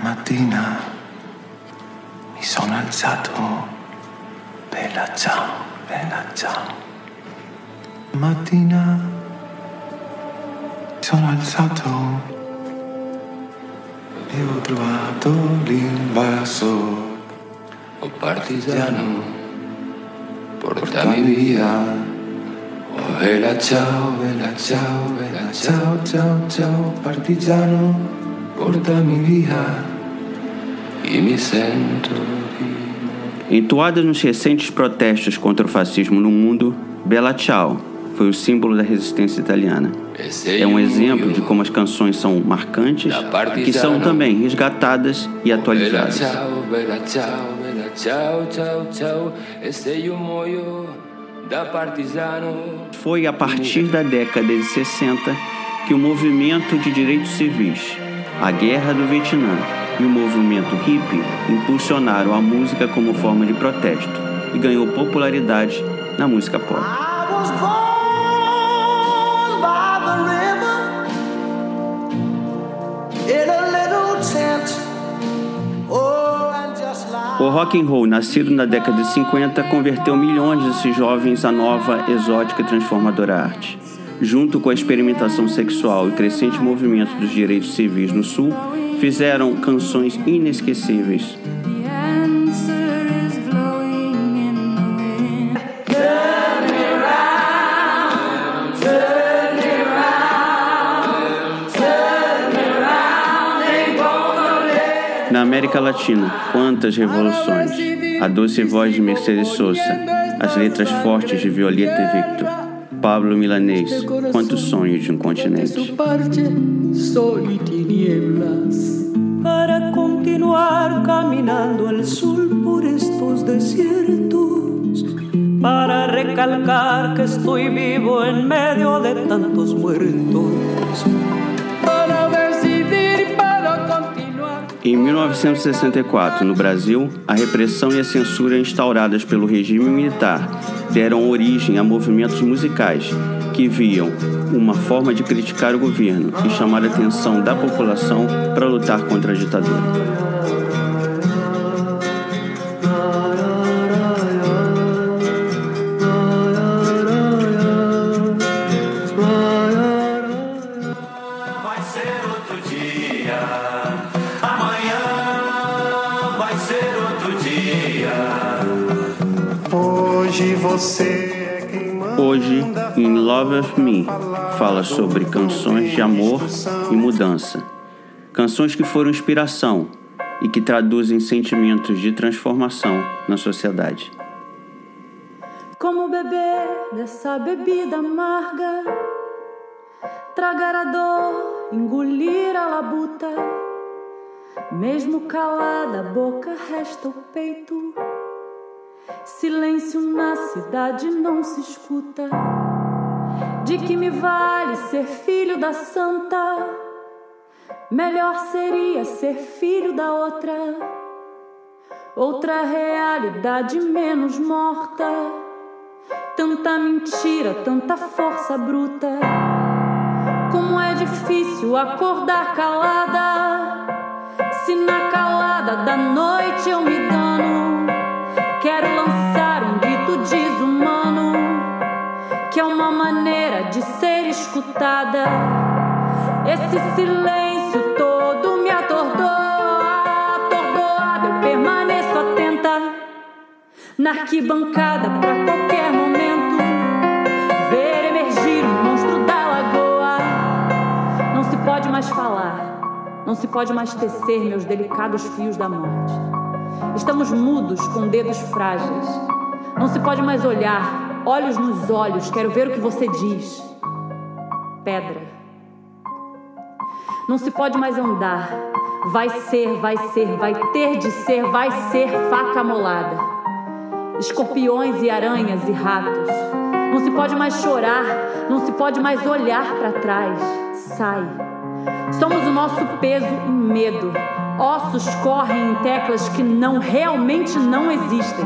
mattina mi sono alzato, bella ciao, bella ciao. Mattina mi sono alzato e ho trovato l'invaso. Oh partigiano, portami via. Oh bella ciao, bella ciao, bella ciao, ciao, ciao, partigiano, portami via. E me sento Entoada nos recentes protestos contra o fascismo no mundo, Bella Ciao foi o símbolo da resistência italiana. É um exemplo de como as canções são marcantes, que são também resgatadas e atualizadas. E. Foi a partir da década de 60 que o movimento de direitos civis, a Guerra do Vietnã e o movimento hippie impulsionaram a música como forma de protesto e ganhou popularidade na música pop. Oh, O rock and roll, nascido na década de 50, converteu milhões desses jovens à nova, exótica e transformadora arte. Junto com a experimentação sexual e crescente movimento dos direitos civis no Sul, fizeram canções inesquecíveis. Na América Latina, quantas revoluções! A doce voz de Mercedes Sosa, as letras fortes de Violeta e Victor, Pablo Milanês, quantos sonhos de um continente. sol y tinieblas. Para continuar caminando al sur por estos desiertos. Para recalcar que estoy vivo en medio de tantos muertos Em 1964, no Brasil, a repressão e a censura instauradas pelo regime militar deram origem a movimentos musicais que viam uma forma de criticar o governo e chamar a atenção da população para lutar contra a ditadura. Em Love of Me, fala sobre canções de amor e mudança. Canções que foram inspiração e que traduzem sentimentos de transformação na sociedade. Como beber dessa bebida amarga, tragar a dor, engolir a labuta. Mesmo calada a boca, resta o peito. Silêncio na cidade não se escuta. De que me vale ser filho da santa? Melhor seria ser filho da outra. Outra realidade menos morta. Tanta mentira, tanta força bruta. Como é difícil acordar calada. Se na calada da noite escutada. Esse silêncio todo me atordoa, atordoada, eu permaneço atenta na arquibancada pra qualquer momento ver emergir o monstro da lagoa. Não se pode mais falar, não se pode mais tecer meus delicados fios da morte. Estamos mudos com dedos frágeis. Não se pode mais olhar, olhos nos olhos, quero ver o que você diz. Pedra. Não se pode mais andar. Vai ser, vai ser, vai ter de ser, vai ser faca amolada. Escorpiões e aranhas e ratos. Não se pode mais chorar, não se pode mais olhar para trás. Sai. Somos o nosso peso e medo. Ossos correm em teclas que não realmente não existem.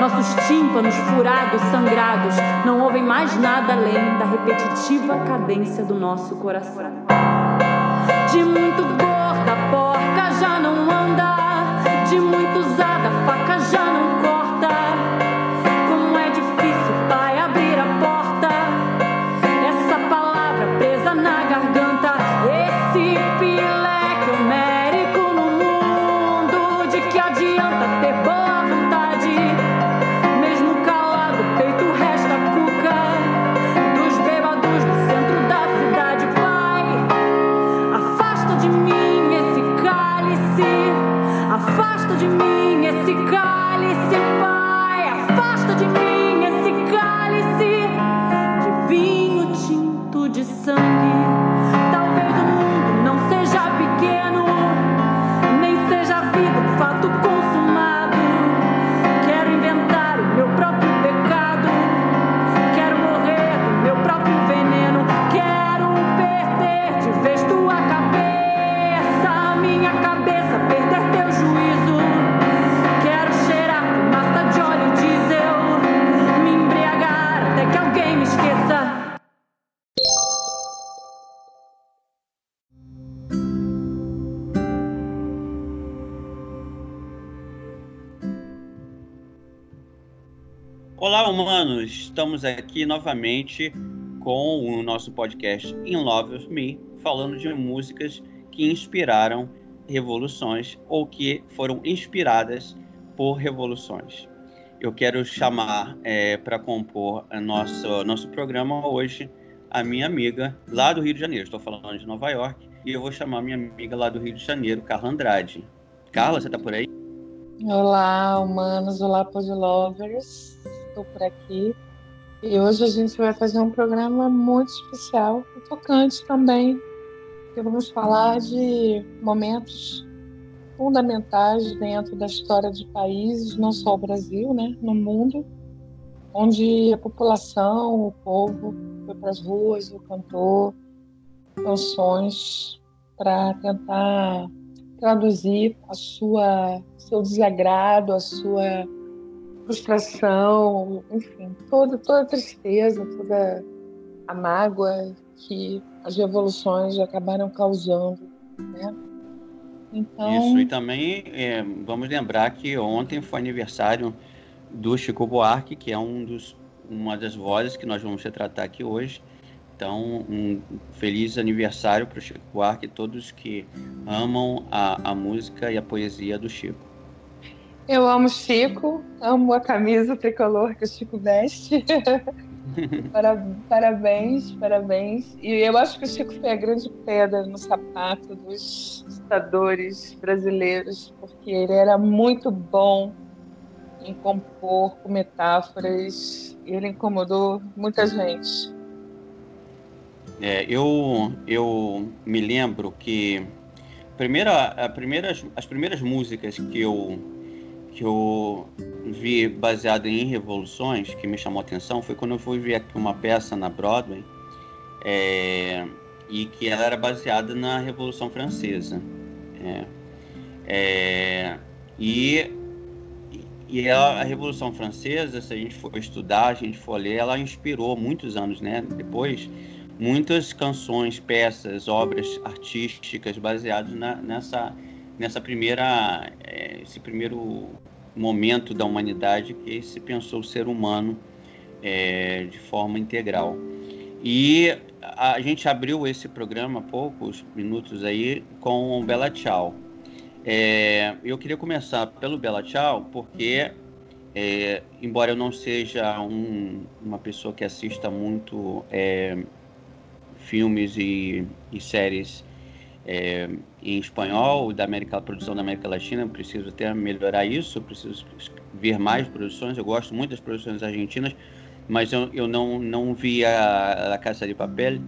Nossos tímpanos furados, sangrados, não ouvem mais nada além da repetitiva cadência do nosso coração. De muito gorda, porca já não anda, de muitos sangue. Estamos aqui novamente com o nosso podcast In Love with Me, falando de músicas que inspiraram revoluções ou que foram inspiradas por revoluções. Eu quero chamar para compor nosso, nosso programa hoje a minha amiga lá do Rio de Janeiro. Estou falando de Nova York e eu vou chamar minha amiga lá do Rio de Janeiro, Carla Andrade. Carla, você está por aí? Olá, humanos, olá, podlovers. Estou por aqui. E hoje a gente vai fazer um programa muito especial e tocante também. Que vamos falar de momentos fundamentais dentro da história de países, não só o Brasil, né, no mundo, onde a população, o povo foi para as ruas, o cantor, canções para tentar traduzir a sua seu desagrado, a sua frustração, enfim, toda toda a tristeza, toda a mágoa que as revoluções acabaram causando, né? Então, Isso, e também é, vamos lembrar que ontem foi aniversário do Chico Buarque, que é um dos, uma das vozes que nós vamos retratar aqui hoje. Então, um feliz aniversário para o Chico Buarque e todos que amam a, a música e a poesia do Chico. Eu amo Chico, amo a camisa tricolor que o Chico veste. Para- parabéns, parabéns. E eu acho que o Chico foi a grande pedra no sapato dos ditadores brasileiros, porque ele era muito bom em compor com metáforas e ele incomodou muita gente. É, eu, eu me lembro que primeira, a primeiras, as primeiras músicas que eu, que eu vi baseada em revoluções, que me chamou a atenção, foi quando eu fui ver uma peça na Broadway é, e que ela era baseada na Revolução Francesa. É, é, e e a, a Revolução Francesa, se a gente for estudar, a gente for ler, ela inspirou muitos anos, né? Depois, muitas canções, peças, obras artísticas baseadas na, nessa, nessa primeira, eh, esse primeiro momento da humanidade que se pensou o ser humano eh, de forma integral. E a, a gente abriu esse programa há poucos minutos aí com o Bela Tchau. É, eu queria começar pelo Bela Tchau, porque, é, embora eu não seja um- uma pessoa que assista muito é, filmes e, e séries é, em espanhol da América, produção da América Latina, eu preciso até melhorar isso, preciso ver mais produções. Eu gosto muito das produções argentinas, mas eu, eu não, não vi a La Casa de Papel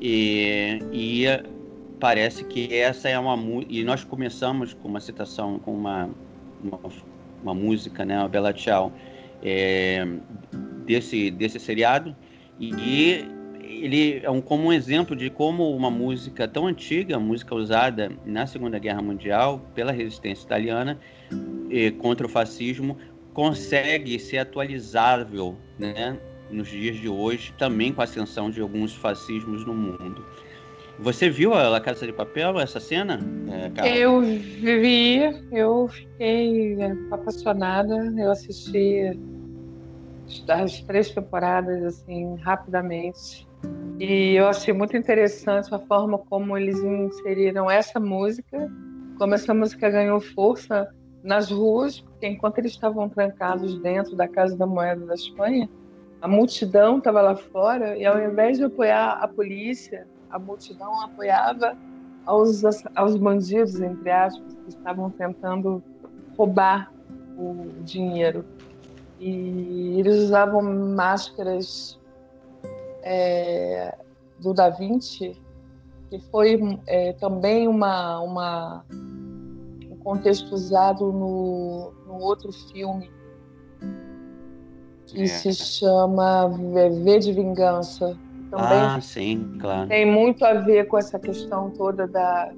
e, e parece que essa é uma. E nós começamos com uma citação, com uma, uma, uma música, né, a Bela Tchau, é, desse, desse seriado. E ele é um, como um exemplo de como uma música tão antiga, música usada na Segunda Guerra Mundial pela resistência italiana eh, contra o fascismo, consegue ser atualizável né, nos dias de hoje, também com a ascensão de alguns fascismos no mundo. Você viu a La Casa de Papel, essa cena? É? Eu vi, eu fiquei é, apaixonada, eu assisti as três temporadas assim rapidamente e eu achei muito interessante a forma como eles inseriram essa música, como essa música ganhou força nas ruas, porque enquanto eles estavam trancados dentro da Casa da Moeda da Espanha, a multidão estava lá fora e ao invés de apoiar a polícia, a multidão apoiava aos, aos bandidos, entre aspas, que estavam tentando roubar o dinheiro. E eles usavam máscaras é, do Da Vinci, que foi é, também uma, uma, um contexto usado no, no outro filme, que é. se chama V de Vingança. Também ah, sim, claro. Tem muito a ver com essa questão toda da,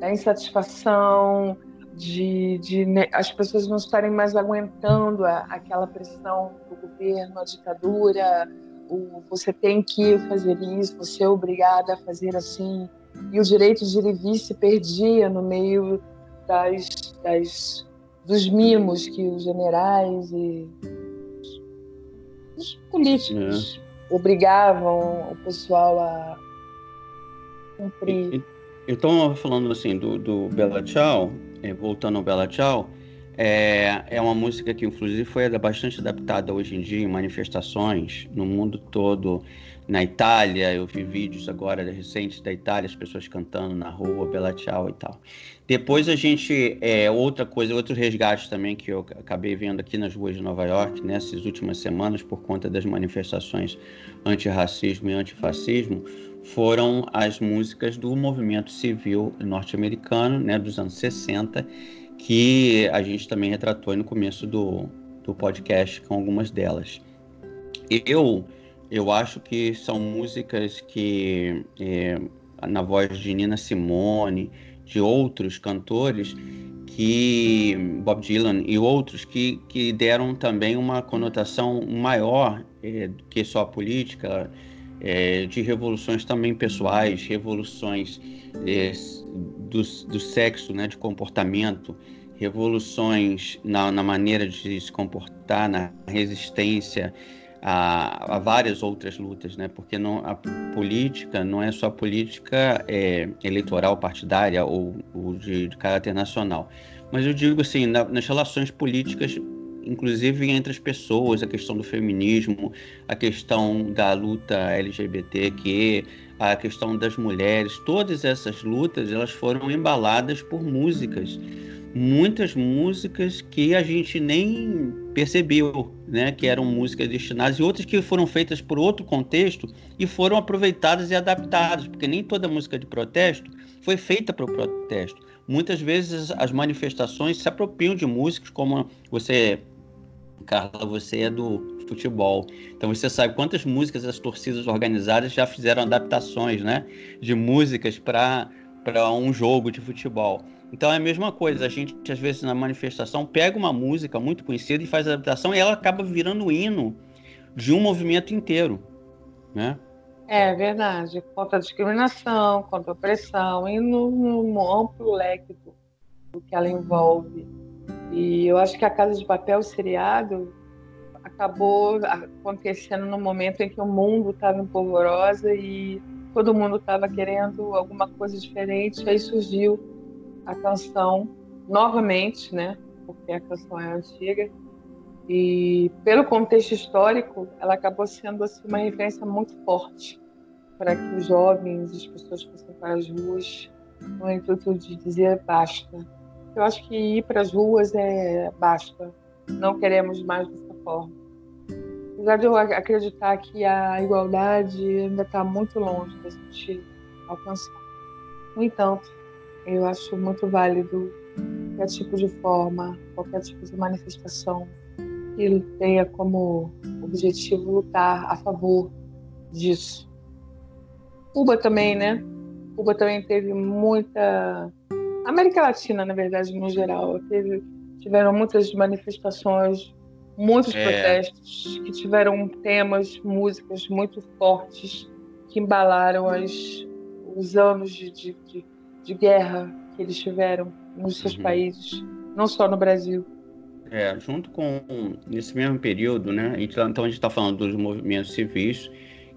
da insatisfação, de, de né, as pessoas não estarem mais aguentando a, aquela pressão do governo, a ditadura, o, você tem que fazer isso, você é obrigada a fazer assim. E o direito de ir se perdia no meio das, das, dos mimos que os generais e os políticos é. obrigavam o pessoal a cumprir. Eu estou falando assim do, do Bela Tchau, é, voltando ao Bela Tchau, é, é uma música que inclusive foi bastante adaptada hoje em dia em manifestações no mundo todo. Na Itália, eu vi vídeos agora recentes da Itália, as pessoas cantando na rua, Bela Tchau e tal. Depois a gente, é, outra coisa, outro resgate também que eu acabei vendo aqui nas ruas de Nova York nessas últimas semanas por conta das manifestações antirracismo e antifascismo, foram as músicas do movimento civil norte-americano, né, dos anos 60, que a gente também retratou no começo do, do podcast com algumas delas. Eu, eu acho que são músicas que, é, na voz de Nina Simone, de outros cantores, que Bob Dylan e outros que, que deram também uma conotação maior é, do que só a política, é, de revoluções também pessoais, revoluções é, do, do sexo, né, de comportamento, revoluções na, na maneira de se comportar, na resistência a, a, várias outras lutas, né? Porque não, a política não é só política é, eleitoral partidária ou, ou de, de, caráter nacional, mas eu digo assim na, nas relações políticas inclusive entre as pessoas, a questão do feminismo, a questão da luta LGBTQ, a questão das mulheres, todas essas lutas elas foram embaladas por músicas, muitas músicas que a gente nem percebeu, né, que eram músicas destinadas e outras que foram feitas por outro contexto e foram aproveitadas e adaptadas, porque nem toda música de protesto foi feita para o protesto. Muitas vezes as manifestações se apropriam de músicas como você Carla, você é do futebol. Então você sabe quantas músicas as torcidas organizadas já fizeram adaptações, né? De músicas para um jogo de futebol. Então é a mesma coisa, a gente às vezes na manifestação pega uma música muito conhecida e faz adaptação e ela acaba virando o hino de um movimento inteiro, né? É verdade, contra a discriminação, contra a opressão e no, no amplo leque do, do que ela envolve. E eu acho que a Casa de Papel, o seriado, acabou acontecendo no momento em que o mundo estava em polvorosa e todo mundo estava querendo alguma coisa diferente. Aí surgiu a canção novamente, né? Porque a canção é antiga. E pelo contexto histórico, ela acabou sendo assim, uma referência muito forte para que os jovens, as pessoas fossem para as ruas no intuito de dizer basta eu acho que ir para as ruas é basta. Não queremos mais dessa forma. Apesar de eu acreditar que a igualdade ainda está muito longe da gente alcançar. No entanto, eu acho muito válido qualquer tipo de forma, qualquer tipo de manifestação que tenha como objetivo lutar a favor disso. Cuba também, né? Cuba também teve muita América Latina, na verdade, no geral, teve, tiveram muitas manifestações, muitos é. protestos que tiveram temas, músicas muito fortes que embalaram as, os anos de, de, de, guerra que eles tiveram nos seus uhum. países, não só no Brasil. É, junto com nesse mesmo período, né? A gente, então a gente está falando dos movimentos civis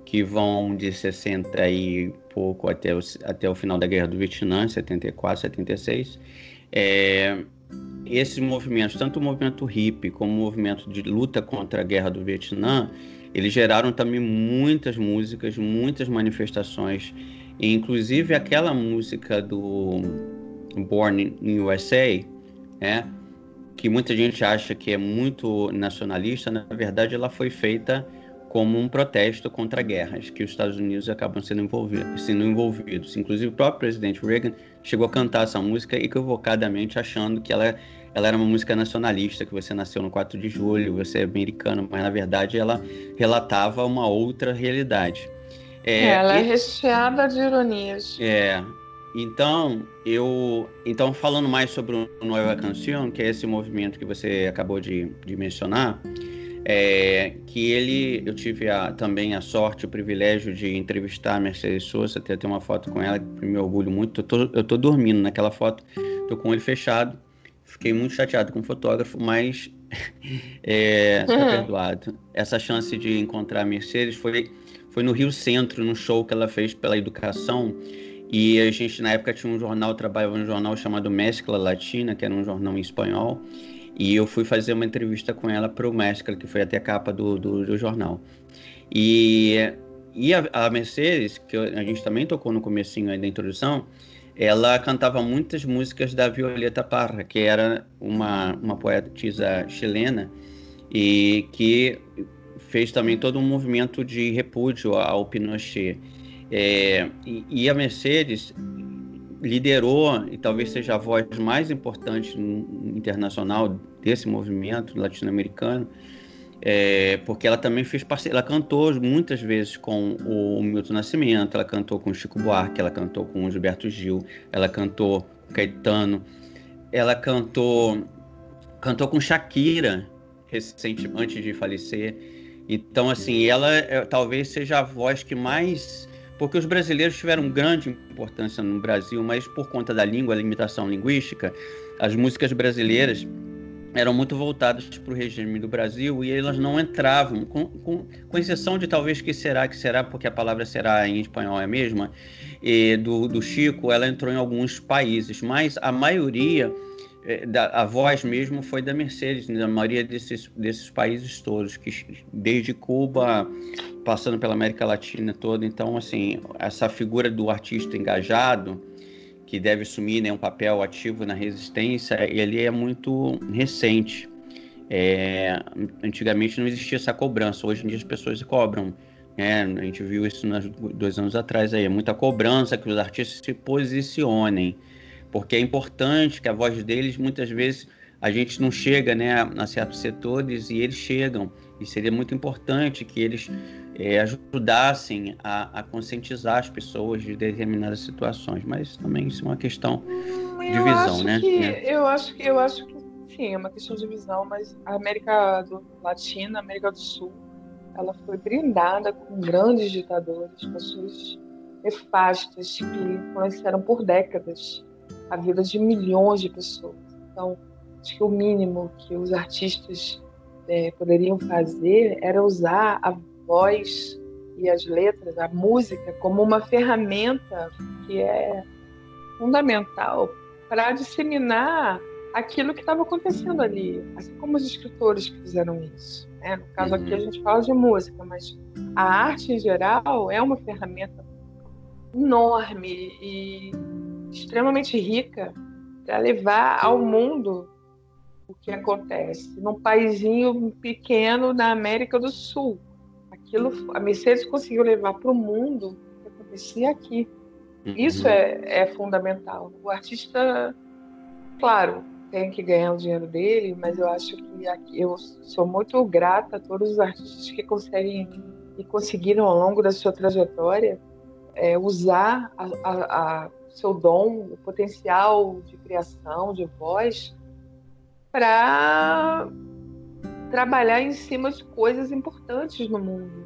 que vão de 60 e pouco até o, até o final da Guerra do Vietnã, 74, 76. É, esses movimentos, tanto o movimento hippie como o movimento de luta contra a Guerra do Vietnã, eles geraram também muitas músicas, muitas manifestações, inclusive aquela música do Born in USA, né? que muita gente acha que é muito nacionalista, na verdade ela foi feita como um protesto contra guerras que os Estados Unidos acabam sendo envolvidos, sendo envolvidos. Inclusive o próprio presidente Reagan chegou a cantar essa música equivocadamente achando que ela, ela era uma música nacionalista, que você nasceu no 4 de julho, você é americano, mas na verdade ela relatava uma outra realidade. É, ela é recheada de ironias. É, então, eu, então falando mais sobre o Nova Canção, que é esse movimento que você acabou de, de mencionar, é, que ele, eu tive a, também a sorte, o privilégio de entrevistar a Mercedes Souza, ter, ter uma foto com ela, que me orgulho muito. Eu tô, eu tô dormindo naquela foto, tô com o olho fechado, fiquei muito chateado com o fotógrafo, mas é, tá uhum. perdoado. Essa chance de encontrar a Mercedes foi, foi no Rio Centro, no show que ela fez pela educação, e a gente, na época, tinha um jornal, trabalhava num jornal chamado Mescla Latina, que era um jornal em espanhol. E eu fui fazer uma entrevista com ela para o Mescla, que foi até a capa do, do, do jornal. E, e a, a, Mercedes, que a gente também tocou no comecinho aí da introdução, ela cantava muitas músicas da Violeta Parra, que era uma, uma poetisa chilena e que fez também todo um movimento de repúdio ao Pinochet. É, e, e, a Mercedes liderou, e talvez seja a voz mais importante internacional desse movimento latino-americano, é, porque ela também fez parceria, ela cantou muitas vezes com o Milton Nascimento, ela cantou com o Chico Buarque, ela cantou com o Gilberto Gil, ela cantou com Caetano, ela cantou cantou com Shakira recente antes de falecer. Então assim, ela é, talvez seja a voz que mais porque os brasileiros tiveram grande importância no Brasil, mas por conta da língua, a limitação linguística, as músicas brasileiras eram muito voltadas para o regime do Brasil e elas não entravam, com, com, com, exceção de talvez que será, que será, porque a palavra será em espanhol é a mesma, do, do Chico, ela entrou em alguns países, mas a maioria da, a voz mesmo foi da Mercedes, na maioria desses, desses países todos, que desde Cuba, passando pela América Latina toda. Então, assim, essa figura do artista engajado, que deve assumir né, um papel ativo na resistência, ele é muito recente. É, antigamente não existia essa cobrança, hoje em dia as pessoas cobram. Né? A gente viu isso nos dois anos atrás aí, é muita cobrança que os artistas se posicionem porque é importante que a voz deles, muitas vezes, a gente não chega né, a certos setores e eles chegam. E seria muito importante que eles é, ajudassem a, a, conscientizar as pessoas de determinadas situações. Mas também isso é uma questão de eu visão, né? Que, né? Eu acho que eu acho que sim, é uma questão de visão, mas a América do, Latina, a América do Sul, ela foi brindada com grandes ditadores, pessoas nefastas que influenciaram por décadas a vida de milhões de pessoas. Então, acho que o mínimo que os artistas é, poderiam fazer era usar a voz e as letras, a música, como uma ferramenta que é fundamental para disseminar aquilo que estava acontecendo ali, assim como os escritores que fizeram isso. Né? No caso aqui a uhum. gente fala de música, mas a arte em geral é uma ferramenta enorme e extremamente rica para levar ao mundo o que acontece num paísinho pequeno na América do Sul. Aquilo, a Mercedes conseguiu levar para o mundo o que acontecia aqui. Uhum. Isso é, é fundamental. O artista, claro, tem que ganhar o dinheiro dele, mas eu acho que aqui, eu sou muito grata a todos os artistas que conseguem e conseguiram ao longo da sua trajetória é, usar a, a, a seu dom, o potencial de criação, de voz, para trabalhar em cima de coisas importantes no mundo.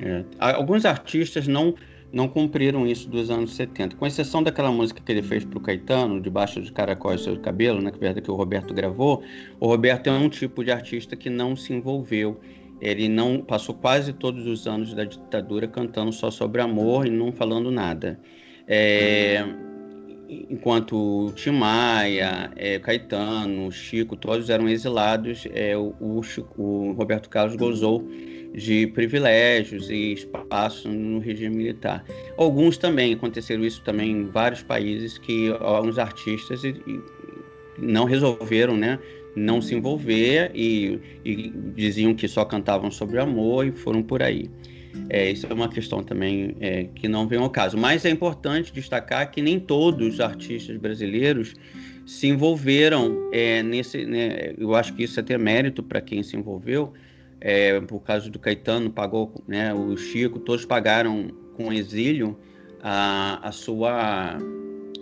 É. Alguns artistas não não cumpriram isso dos anos 70, com exceção daquela música que ele fez para o Caetano, Debaixo de Caracóis Seu Cabelo, né, que, que o Roberto gravou. O Roberto é um tipo de artista que não se envolveu. Ele não passou quase todos os anos da ditadura cantando só sobre amor e não falando nada. É, enquanto Tim Maia, é, Caetano, Chico, todos eram exilados, é, o, Chico, o, Roberto Carlos gozou de privilégios e espaço no regime militar. Alguns também, aconteceram isso também em vários países, que alguns artistas e, e não resolveram né, não se envolver e, e diziam que só cantavam sobre amor e foram por aí. É, isso é uma questão também é, que não vem ao caso. Mas é importante destacar que nem todos os artistas brasileiros se envolveram é, nesse. Né, eu acho que isso é ter mérito para quem se envolveu. É, por causa do Caetano, pagou, né, o Chico, todos pagaram com exílio a, a sua,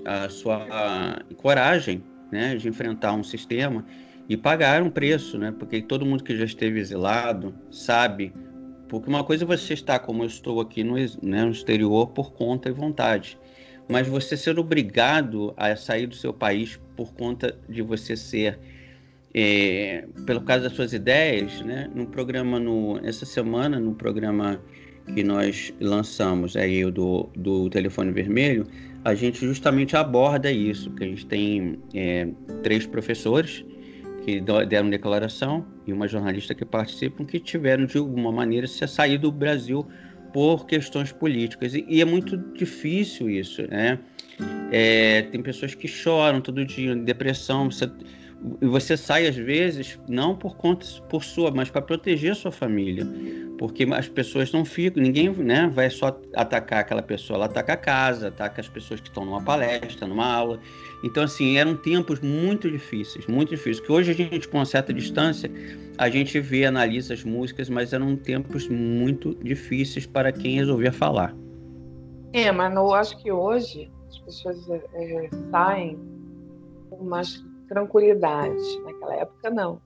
a sua coragem né, de enfrentar um sistema e pagaram preço, né, porque todo mundo que já esteve exilado sabe porque uma coisa é você estar como eu estou aqui no, né, no exterior por conta e vontade, mas você ser obrigado a sair do seu país por conta de você ser, é, pelo caso das suas ideias, né? No programa, no, essa semana, no programa que nós lançamos aí do, do Telefone Vermelho, a gente justamente aborda isso, que a gente tem é, três professores que deram declaração e uma jornalista que participam que tiveram de alguma maneira se sair do Brasil por questões políticas e, e é muito difícil isso, né? É, tem pessoas que choram todo dia, depressão, você, você sai às vezes não por conta por sua, mas para proteger sua família, porque as pessoas não ficam, ninguém né, vai só atacar aquela pessoa, ela ataca a casa, ataca as pessoas que estão numa palestra, numa aula. Então, assim, eram tempos muito difíceis, muito difíceis. Que hoje a gente, com uma certa distância, a gente vê, analisa as músicas, mas eram tempos muito difíceis para quem resolvia falar. É, mas eu acho que hoje as pessoas é, saem com mais tranquilidade. Naquela época, não.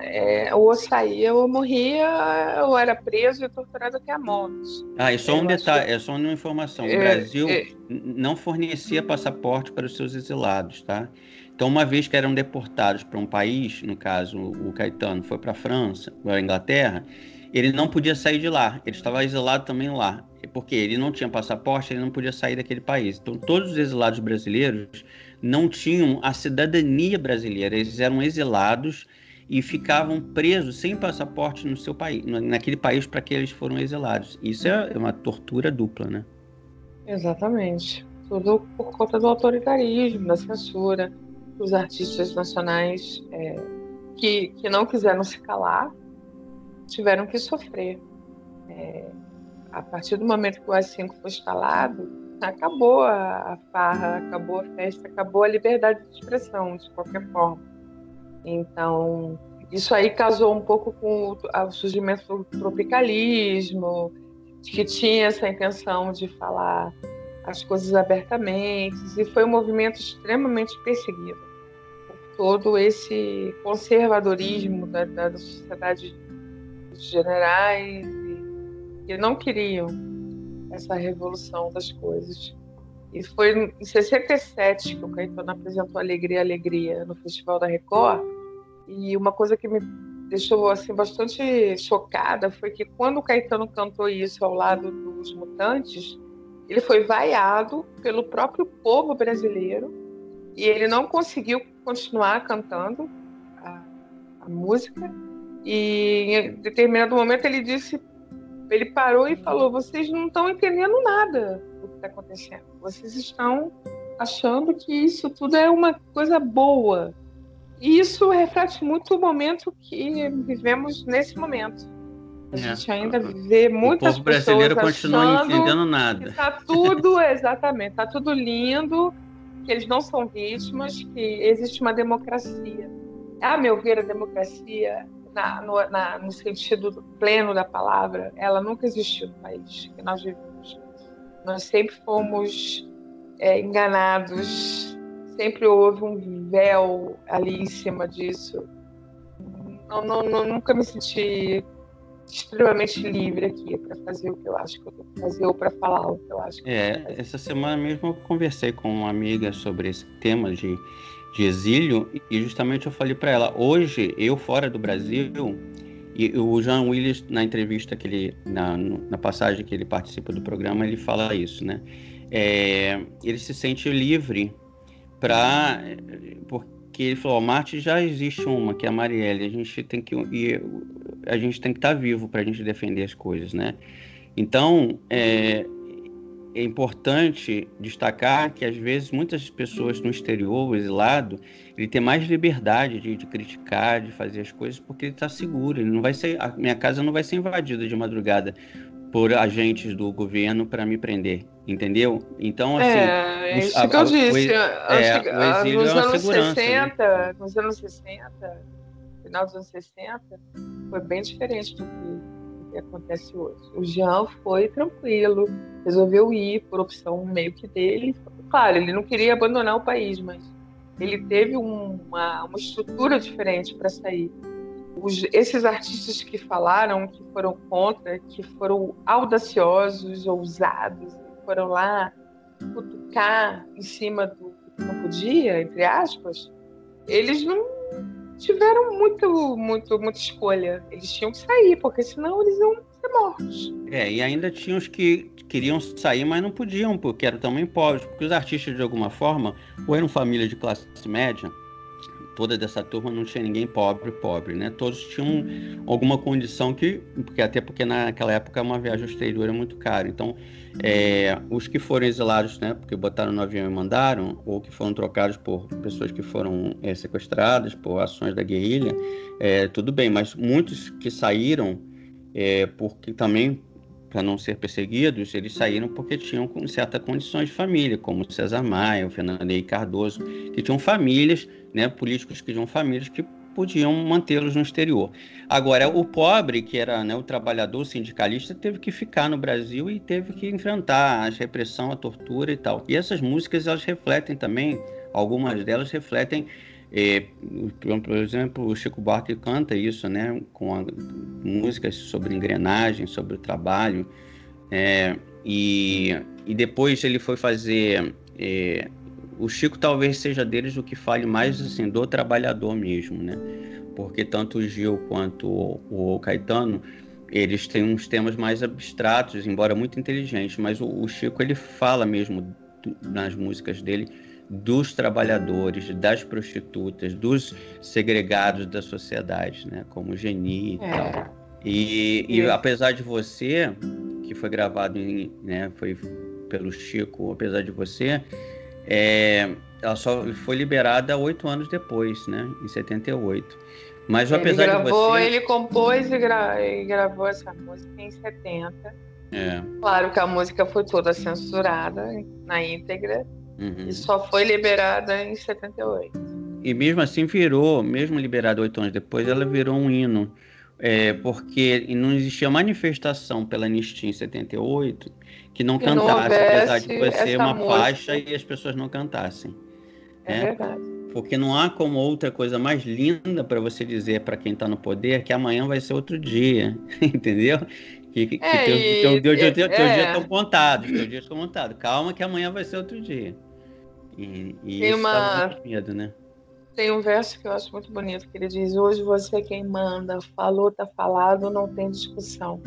É, ou saía ou morria, ou era preso e torturado até a morte. Ah, e só um detalhe, que... é só uma informação. O é, Brasil é... não fornecia passaporte para os seus exilados, tá? Então, uma vez que eram deportados para um país, no caso, o Caetano foi para a França, para a Inglaterra, ele não podia sair de lá. Ele estava exilado também lá. Porque ele não tinha passaporte, ele não podia sair daquele país. Então, todos os exilados brasileiros não tinham a cidadania brasileira. Eles eram exilados e ficavam presos sem passaporte no seu país, naquele país para que eles foram exilados. Isso é uma tortura dupla, né? Exatamente. Tudo por conta do autoritarismo, da censura, dos artistas nacionais é, que, que não quiseram se calar tiveram que sofrer. É, a partir do momento que o AI-5 foi instalado, acabou a, a farra, acabou a festa, acabou a liberdade de expressão, de qualquer forma. Então, isso aí casou um pouco com o, surgimento do tropicalismo, que tinha essa intenção de falar as coisas abertamente, e foi um movimento extremamente perseguido por todo esse conservadorismo da, da sociedade dos generais, que não queriam essa revolução das coisas. E foi em 67 que o Caetano apresentou Alegria, Alegria no Festival da Record. E uma coisa que me deixou assim bastante chocada foi que quando o Caetano cantou isso ao lado dos Mutantes, ele foi vaiado pelo próprio povo brasileiro e ele não conseguiu continuar cantando a, a música. E em determinado momento ele disse, ele parou e falou: "Vocês não estão entendendo nada do que está acontecendo. Vocês estão achando que isso tudo é uma coisa boa. E isso reflete muito o momento que vivemos nesse momento. A é. gente ainda vê muitas o povo brasileiro continua entendendo nada. Está tudo, exatamente, está tudo lindo, que eles não são vítimas, que existe uma democracia. A meu ver, a democracia, na, no, na, no sentido pleno da palavra, ela nunca existiu no país que nós vivemos. Nós sempre fomos é, enganados, sempre houve um véu ali em cima disso. Não, não, não, nunca me senti extremamente livre aqui para fazer o que eu acho que eu tenho que fazer ou para falar o que eu acho que é, eu tenho Essa semana mesmo eu conversei com uma amiga sobre esse tema de, de exílio e justamente eu falei para ela: hoje, eu fora do Brasil e o Jean Willis, na entrevista que ele, na, na passagem que ele participa do programa, ele fala isso, né? É, ele se sente livre para porque ele falou, Marte já existe uma que é a Marielle, a gente tem que e a gente tem que estar tá vivo para a gente defender as coisas, né? Então, é, é importante destacar que às vezes muitas pessoas no exterior, o exilado, ele tem mais liberdade de, de criticar, de fazer as coisas porque ele está seguro. Ele não vai ser, a minha casa não vai ser invadida de madrugada por agentes do governo para me prender, entendeu? Então assim, é, é isso a- que eu a- disse. o é, que, o exílio nos é anos segurança, né? 60, nos anos 60, final dos anos 60, foi bem diferente do que, que acontece hoje. O Jean foi tranquilo, resolveu ir por opção meio que dele. Claro, ele não queria abandonar o país, mas ele teve um- uma, uma estrutura diferente para sair. Os- esses artistas que falaram que foram contra, que foram audaciosos, ousados, foram lá cutucar em cima do que não podia, entre aspas, eles não tiveram muito, muito, muita escolha. Eles tinham que sair, porque senão eles iam ser mortos. É, e ainda tinha os que queriam sair, mas não podiam, porque eram também pobres. Porque os artistas, de alguma forma, ou eram família de classe média, toda dessa turma não tinha ninguém pobre, pobre, né? Todos tinham alguma condição que, porque até porque naquela época uma viagem ao exterior era muito cara. Então, é, os que foram exilados, né, porque botaram no avião e mandaram, ou que foram trocados por pessoas que foram é, sequestradas por ações da guerrilha, é, tudo bem. Mas muitos que saíram é, porque também para não ser perseguidos, eles saíram porque tinham com certas condições de família, como César Maia, o Fernando Henrique Cardoso, que tinham famílias, né, políticos que tinham famílias que podiam mantê-los no exterior. Agora, o pobre, que era né, o trabalhador sindicalista, teve que ficar no Brasil e teve que enfrentar a repressão, a tortura e tal. E essas músicas, elas refletem também, algumas delas refletem é, por exemplo, o Chico Buarque canta isso, né, com músicas sobre engrenagem, sobre o trabalho, é, e, e depois ele foi fazer. É, o Chico talvez seja deles o que fale mais assim do trabalhador mesmo, né? Porque tanto o Gil quanto o, o Caetano eles têm uns temas mais abstratos, embora muito inteligentes, mas o, o Chico ele fala mesmo nas músicas dele dos trabalhadores, das prostitutas, dos segregados da sociedade, né? Como Geni e É. tal. E, e E- apesar de você, que foi gravado em, né, foi pelo Chico, apesar de você, é, ela só foi liberada oito anos depois, né? Em 78. Mas Ele apesar gravou, de você, ele compôs e, gra- e gravou essa música em 70. é, Claro que a música foi toda censurada na íntegra uhum. e só foi liberada em 78. E mesmo assim virou, mesmo liberada oito anos depois, ela virou um hino. É, porque não existia manifestação pela Anistia em 78 que não Que não cantasse, apesar de ser uma música. faixa e as pessoas não cantassem. É, É. verdade. Porque não há como outra coisa mais linda para você dizer para quem está no poder que amanhã vai ser outro dia, entendeu? Que, que, É, teu, e- teu, teu, teu, teu, teu é. dia estão contados, teus dias estão contados. Calma que amanhã vai ser outro dia. E, e Tem isso uma- muito medo, né? Tem um verso que eu acho muito bonito, que ele diz: Hoje você é quem manda, falou, tá falado, não tem discussão.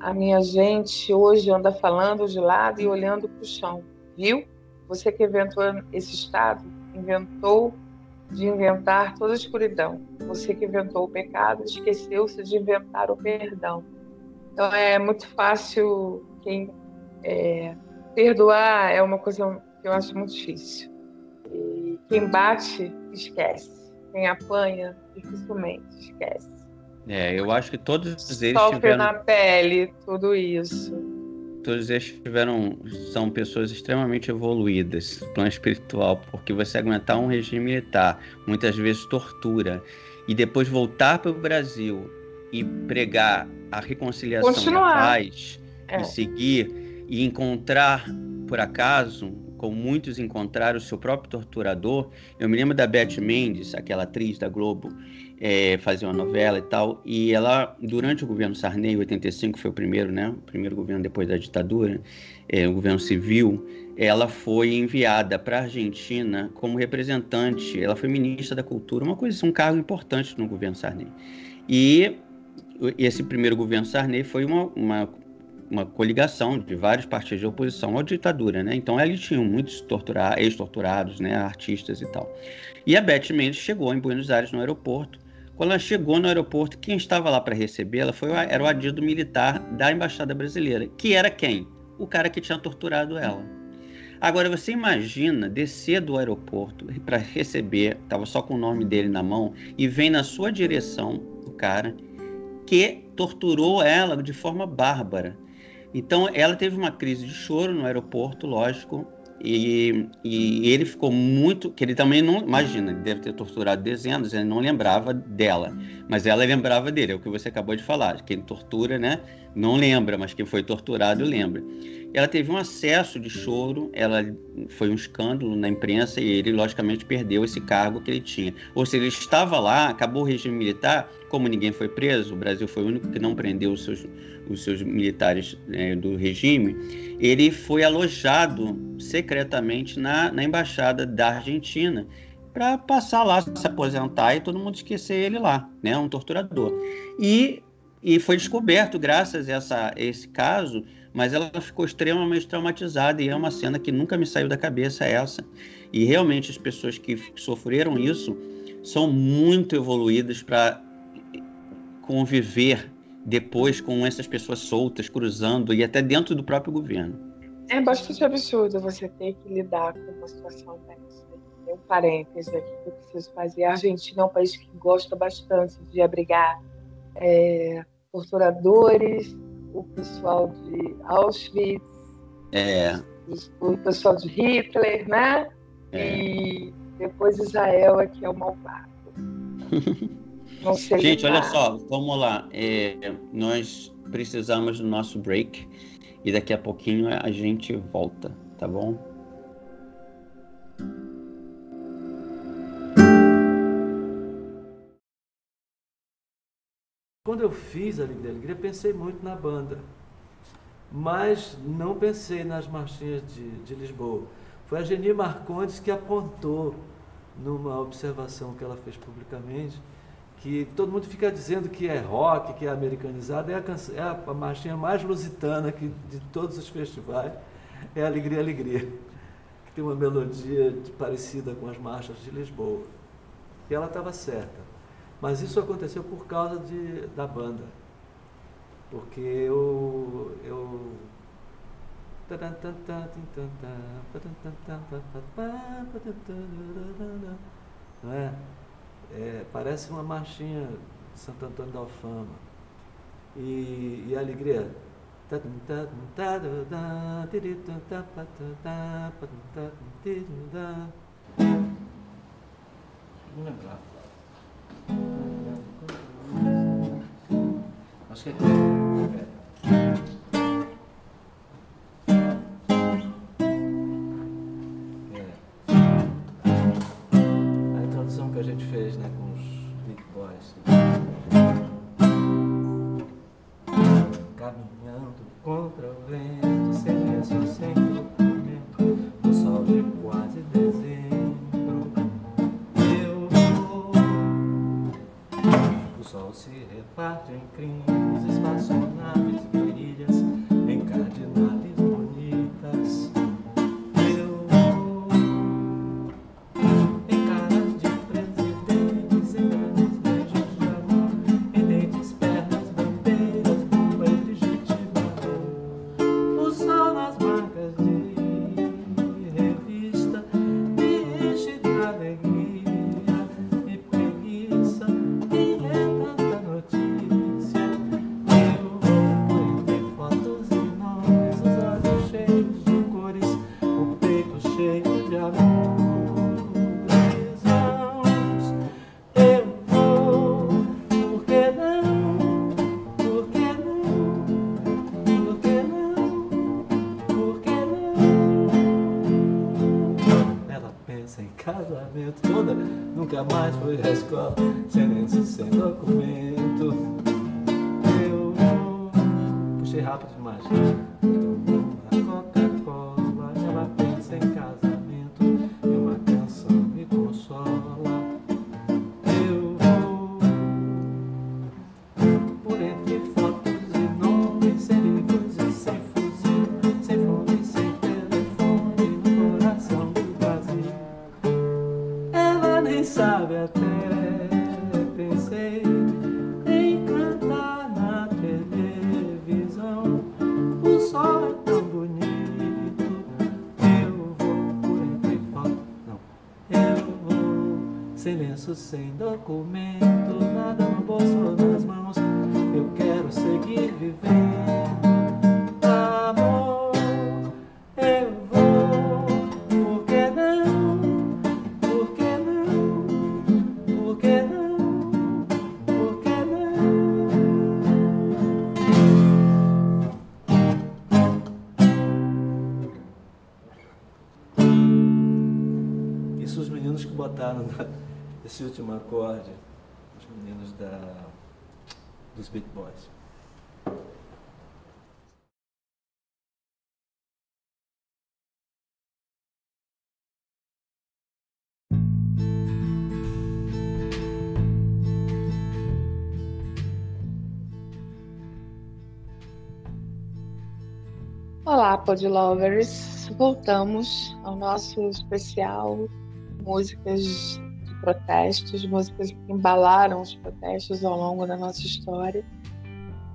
A minha gente hoje anda falando de lado e olhando pro chão. Viu? Você que inventou esse estado, inventou de inventar toda a escuridão. Você que inventou o pecado, esqueceu-se de inventar o perdão. Então é muito fácil quem é, perdoar é uma coisa que eu acho muito difícil. E quem bate, esquece. Quem apanha, dificilmente esquece. É, eu acho que todos eles Sofre tiveram, na pele tudo isso. todos eles tiveram, são pessoas extremamente evoluídas no plano espiritual, porque você aguentar um regime militar, muitas vezes tortura, e depois voltar para o Brasil e pregar a reconciliação e a Continuar. paz, É. e seguir e encontrar, por acaso, como muitos encontraram o seu próprio torturador. Eu me lembro da Beth Mendes, aquela atriz da Globo, é, fazia uma novela e tal, e ela, durante o governo Sarney, 85 foi o primeiro, né? O primeiro governo depois da ditadura, é, o governo civil, ela foi enviada para a Argentina como representante, ela foi ministra da Cultura, uma coisa, um cargo importante no governo Sarney. E esse primeiro governo Sarney foi uma, uma, uma coligação de vários partidos de oposição à ditadura, né? Então ali tinham muitos tortura ex-torturados, né? Artistas e tal. E a Beth Mendes chegou em Buenos Aires no aeroporto. Quando ela chegou no aeroporto, quem estava lá para recebê-la foi era o adido militar da embaixada brasileira, que era quem? o cara que tinha torturado ela. Agora você imagina descer do aeroporto para receber, estava só com o nome dele na mão, e vem na sua direção o cara que torturou ela de forma bárbara. Então ela teve uma crise de choro no aeroporto, lógico, e, e, ele ficou muito. que ele também não. Imagina, ele deve ter torturado dezenas, ele não lembrava dela. Mas ela lembrava dele, é o que você acabou de falar. Quem tortura, né? Não lembra, mas quem foi torturado lembra. Ela teve um acesso de choro, ela foi um escândalo na imprensa e ele, logicamente, perdeu esse cargo que ele tinha. Ou seja, ele estava lá, acabou o regime militar, como ninguém foi preso, o Brasil foi o único que não prendeu os seus, os seus militares é, do regime, ele foi alojado secretamente na, na embaixada da Argentina para passar lá, se aposentar e todo mundo esquecer ele lá, né? Um torturador. E, e foi descoberto, graças a essa, esse caso, mas ela ficou extremamente traumatizada e é uma cena que nunca me saiu da cabeça essa. E realmente as pessoas que sofreram isso são muito evoluídas para conviver depois com essas pessoas soltas, cruzando e até dentro do próprio governo. É bastante absurdo você ter que lidar com uma situação dessa. Tem um parênteses aqui que eu preciso fazer. A Argentina é um país que gosta bastante de abrigar é, torturadores, o pessoal de Auschwitz, é. o pessoal de Hitler, né? É. E depois Israel é que é o malvado. Gente, olha só, vamos lá. É, nós precisamos do nosso break e daqui a pouquinho a gente volta, tá bom? Quando eu fiz a Alegria Alegria, pensei muito na banda, mas não pensei nas marchinhas de, de Lisboa. Foi a Geni Marcondes que apontou numa observação que ela fez publicamente que todo mundo fica dizendo que é rock, que é americanizado, é a, é a marchinha mais lusitana que, de todos os festivais, é Alegria, Alegria, que tem uma melodia de, parecida com as marchas de Lisboa. E ela estava certa. Mas isso aconteceu por causa de, da banda. Porque eu. eu não é? é? Parece uma marchinha de Santo Antônio da Alfama. E, e a alegria. Vou lembrar. Acho que é. Documento, nada no bolso ou nas mãos. Eu quero seguir vivendo. Amor, eu vou. Por que não? Por que não? Por que não? Por que não? Isso os meninos que botaram na- esse último acorde, os meninos da, dos Beat Boys. Olá, Podlovers! Voltamos ao nosso especial Músicas Protestos, músicas que embalaram os protestos ao longo da nossa história.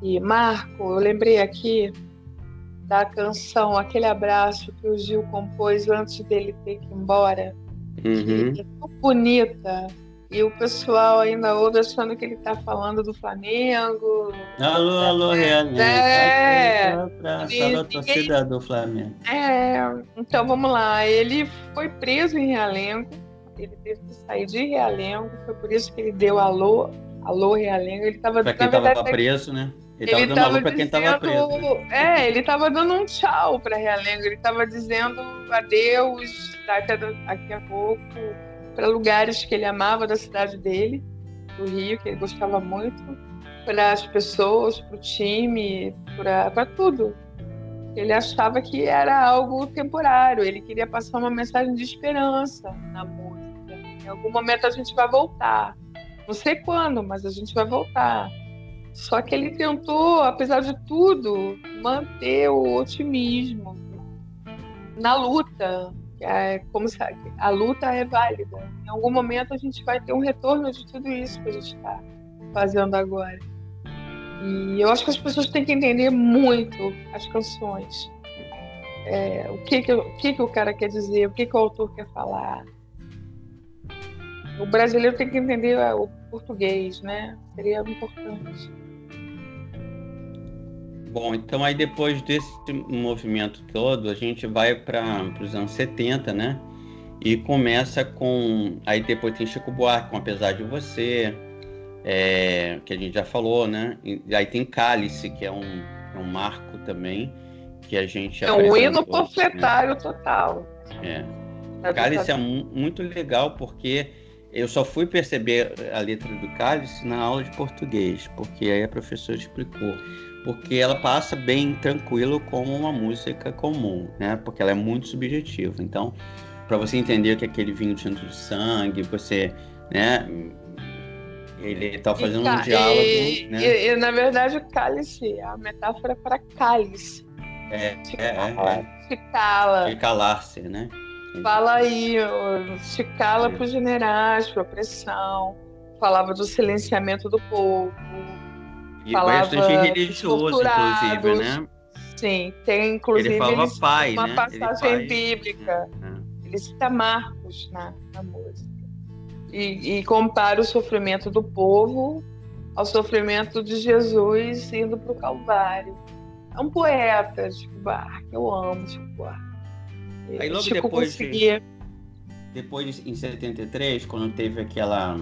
E, Marco, eu lembrei aqui da canção Aquele Abraço que o Gil compôs antes dele ter que ir embora, Uhum. que é tão bonita. E o pessoal ainda ouve achando que ele está falando do Flamengo, Alô, alô, realmente. É. Pra, pra ninguém- torcida do Flamengo. É, então vamos lá. Ele foi preso em Realengo. Ele teve que sair de Realengo. Foi por isso que ele deu alô, alô Realengo. Ele estava Pra quem tava preso, né? Ele tava ele dando alô pra quem tava preso. dizendo, é, ele estava dando um tchau para Realengo. Ele estava dizendo adeus daqui a, daqui a pouco para lugares que ele amava da cidade dele, do Rio, que ele gostava muito, para as pessoas, para o time, para tudo. Ele achava que era algo temporário. Ele queria passar uma mensagem de esperança na música. Em algum momento a gente vai voltar. Não sei quando, mas a gente vai voltar. Só que ele tentou, apesar de tudo, manter o otimismo na luta. É como se a luta é válida. Em algum momento a gente vai ter um retorno de tudo isso que a gente está fazendo agora. E eu acho que as pessoas têm que entender muito as canções. É, o que que, o que que o cara quer dizer, o que que o autor quer falar. O brasileiro tem que entender o português, né? Seria importante. Bom, então aí depois desse movimento todo, a gente vai para os anos 70, né? E começa com. Aí depois tem Chico Buarque, com Apesar de Você, é, que a gente já falou, né? E aí tem Cálice, que é um, é um marco também, que a gente É um hino apresentou, né? panfletário total. É. Cálice é mu- muito legal porque eu só fui perceber a letra do Cálice na aula de português, porque aí a professora explicou. Porque ela passa bem tranquilo como uma música comum, né? Porque ela é muito subjetiva. Então, para você entender que é aquele vinho tinto de sangue, você, né? Ele tá fazendo um Tá, diálogo, e, né? e- e, na verdade, o cálice, a metáfora é para cálice. É, Se é, é, cala, se cala. de calar-se, né? Fala aí, ó, se cala para os generais, para a opressão. Falava do silenciamento do povo. E falava bastante religioso, inclusive, né? Sim, tem inclusive Ele pai, uma né? passagem pai. bíblica. É. Ele cita Marcos na, na música. E, e compara o sofrimento do povo ao sofrimento de Jesus indo para o Calvário. É um poeta, Chico Buarque. Eu amo Chico Buarque. Aí logo Chico depois de- conseguia. Depois, em 73, quando teve aquela,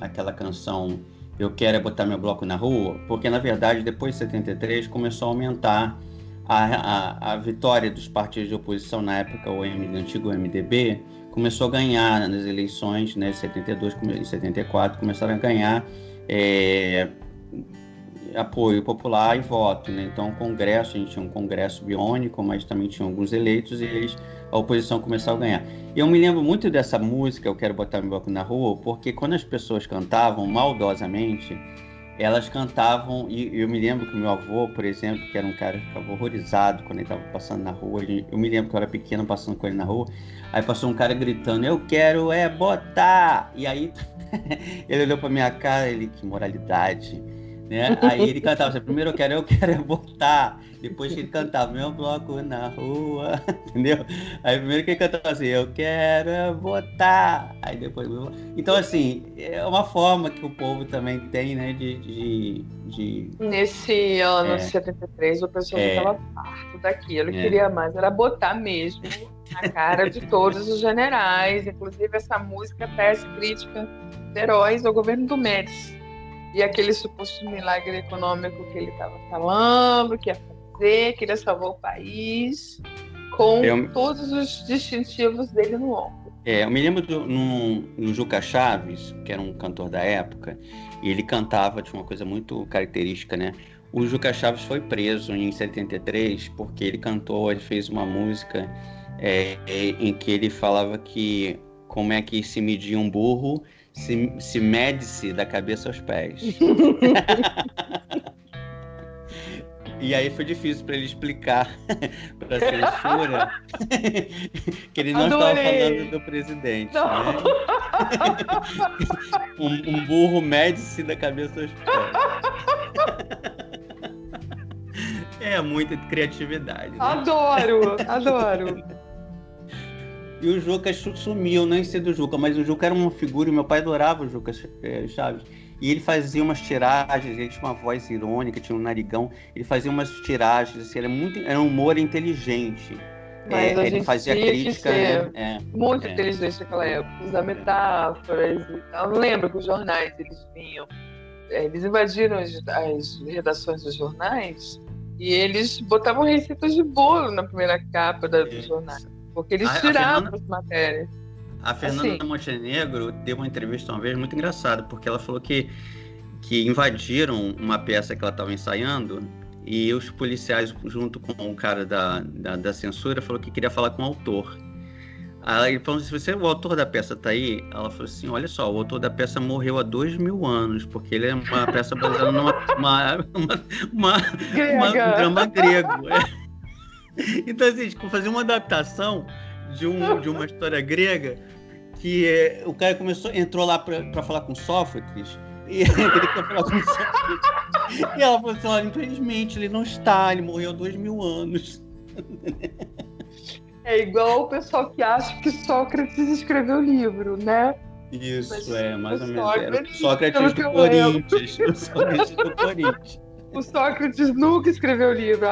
aquela canção Eu Quero É Botar Meu Bloco na Rua, porque na verdade, depois de 73, começou a aumentar a, a, a vitória dos partidos de oposição, na época o M, antigo MDB, começou a ganhar nas eleições, né, 72 e 74, começaram a ganhar é, apoio popular e voto. Né? Então, o Congresso, a gente tinha um Congresso biônico, mas também tinha alguns eleitos e eles, a oposição começou a ganhar. E eu me lembro muito dessa música, Eu Quero Botar Meu Bloco na Rua, porque quando as pessoas cantavam maldosamente, elas cantavam, e eu me lembro que meu avô, por exemplo, que era um cara que ficava horrorizado quando ele estava passando na rua, eu me lembro que eu era pequeno passando com ele na rua, aí passou um cara gritando, eu quero é botar! E aí ele olhou pra minha cara, ele, que moralidade, Né? Aí ele cantava assim, primeiro eu quero, eu quero é botar. Depois que ele cantava, meu bloco na rua, entendeu? Aí primeiro que ele cantava assim, eu quero é botar. Aí depois. Então, assim, é uma forma que o povo também tem, né, de. de, de... Nesse ano é. de 73, o pessoal é. estava parto daquilo. É. Queria mais, era botar mesmo na cara de todos os generais. Inclusive, essa música traz crítica de heróis ao governo do Médici e aquele suposto milagre econômico que ele estava falando, que ia fazer, que ele salvar o país, com eu... todos os distintivos dele no ombro. É, eu me lembro do, no, no Juca Chaves, que era um cantor da época, e ele cantava de uma coisa muito característica, né? O Juca Chaves foi preso em 73 porque ele cantou, ele fez uma música é, é, em que ele falava que como é que se media um burro se, se mede-se da cabeça aos pés. E aí foi difícil para ele explicar para a censura que ele não estava falando do presidente. Né? um, um, burro mede-se da cabeça aos pés. é muita criatividade. Né? Adoro, adoro. E o Juca sumiu, nem sei do Juca, mas o Juca era uma figura e meu pai adorava o Juca eh, Chaves. E ele fazia umas tiragens, ele tinha uma voz irônica, tinha um narigão. Ele fazia umas tiragens, assim, era, muito, era um humor inteligente. Mas é, ele fazia crítica. Né? É, muito é. inteligente naquela época, usar metáforas e tal. Eu lembro que os jornais eles vinham, é, eles invadiram as, as redações dos jornais e eles botavam receitas de bolo na primeira capa da, dos jornais. Porque eles tiravam Fernanda, as matérias. A Fernanda assim. Montenegro deu uma entrevista uma vez muito engraçada, porque ela falou que, que invadiram uma peça que ela estava ensaiando e os policiais, junto com o cara da, da, da, censura, falou que queria falar com o autor. Aí ele falou assim, você, o autor da peça tá aí? Ela falou assim, olha só, o autor da peça morreu há dois mil anos, porque ele é uma peça baseada numa uma, uma, uma, uma, um drama grego. É. Então, assim, tipo, fazer uma adaptação de, um, de uma história grega que é, o cara começou, entrou lá para falar com Sófocles e ele quer falar com Sófocles. E ela falou assim: olha, infelizmente ele não está, ele morreu há dois mil anos. É igual o pessoal que acha que Sócrates escreveu o livro, né? Isso, Mas, é, mais ou menos. Sócrates, Sócrates do Corinthians. Sócrates do Corinthians. O Sócrates nunca escreveu o livro.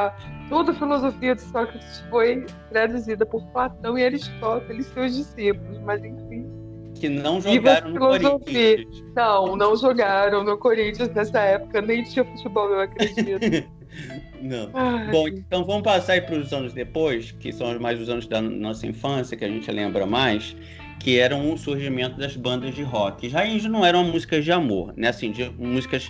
Toda a filosofia de Sócrates foi traduzida por Platão e Aristóteles, seus discípulos, mas enfim. Que não jogaram no Corinthians. Não, não jogaram no Corinthians nessa época, nem tinha futebol, eu acredito. não. Ai. Bom, então vamos passar para os anos depois, que são mais os anos da nossa infância, que a gente lembra mais que eram o surgimento das bandas de rock. Já não eram músicas de amor, né? Assim, de músicas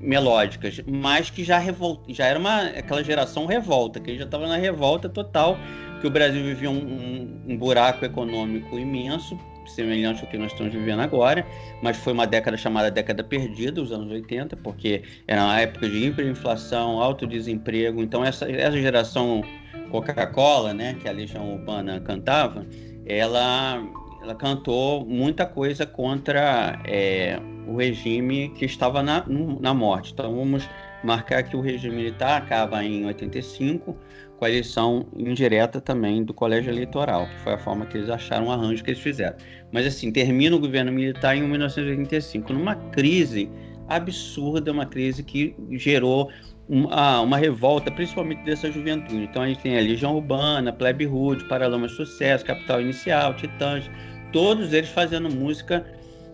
melódicas, mas que já revolta, já era uma aquela geração revolta, que já estava na revolta total, que o Brasil vivia um, um, um, buraco econômico imenso, semelhante ao que nós estamos vivendo agora, mas foi uma década chamada década perdida, os anos 80, porque era uma época de hiperinflação, alto desemprego, então essa, essa geração Coca-Cola, né, que a Legião Urbana cantava, ela ela cantou muita coisa contra é, o regime que estava na, na morte. Então vamos marcar que o regime militar acaba em 85, com a eleição indireta também do colégio eleitoral, que foi a forma que eles acharam o arranjo que eles fizeram. Mas assim, termina o governo militar em 1985, numa crise absurda, uma crise que gerou uma, uma, revolta, principalmente dessa juventude. Então a gente tem a Legião Urbana, Plebe Rude, Paralamas Sucesso, Capital Inicial, Titãs, todos eles fazendo música,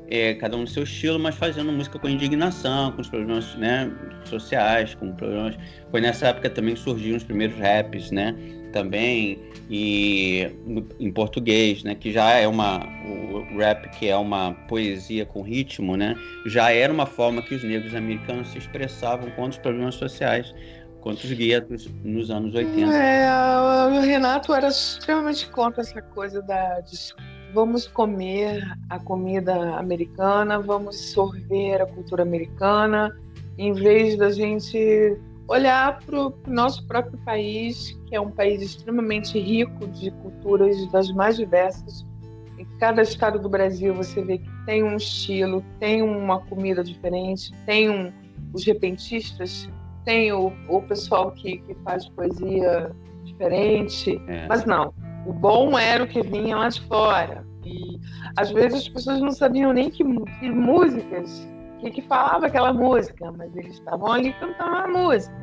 é, cada um no seu estilo, mas fazendo música com indignação, com os problemas né, sociais, com problemas. Foi nessa época também que surgiram os primeiros raps, né? Também e em português, né? Que já é uma o rap que é uma poesia com ritmo, né? Já era uma forma que os negros americanos se expressavam contra os problemas sociais contra os guetos nos anos 80. É, o Renato era extremamente contra essa coisa da vamos comer a comida americana, vamos sorver a cultura americana, em vez da gente olhar para o nosso próprio país, que é um país extremamente rico de culturas das mais diversas. Em cada estado do Brasil você vê que tem um estilo, tem uma comida diferente, tem um, os repentistas, tem o, o pessoal que, que faz poesia diferente, É. mas não. O bom era o que vinha lá de fora. E às vezes as pessoas não sabiam nem que, que músicas, que, que falava aquela música, mas eles estavam ali cantando a música.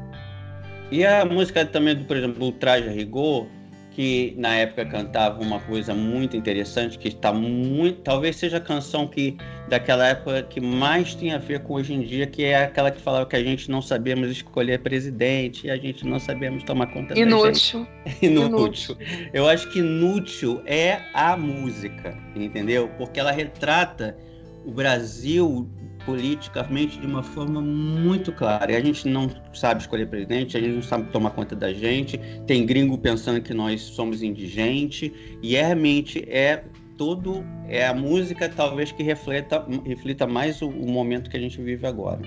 E a música também, do, por exemplo, o Traje a Rigor, que na época cantava uma coisa muito interessante, que está muito. Talvez seja a canção que daquela época que mais tem a ver com hoje em dia, que é aquela que falava que a gente não sabíamos escolher presidente e a gente não sabíamos tomar conta da gente. Inútil. inútil. Eu acho que inútil é a música, entendeu? Porque ela retrata o Brasil politicamente de uma forma muito clara. E a gente não sabe escolher presidente, a gente não sabe tomar conta da gente. Tem gringo pensando que nós somos indigentes e realmente é todo é a música talvez que reflita reflita mais o, o momento que a gente vive agora.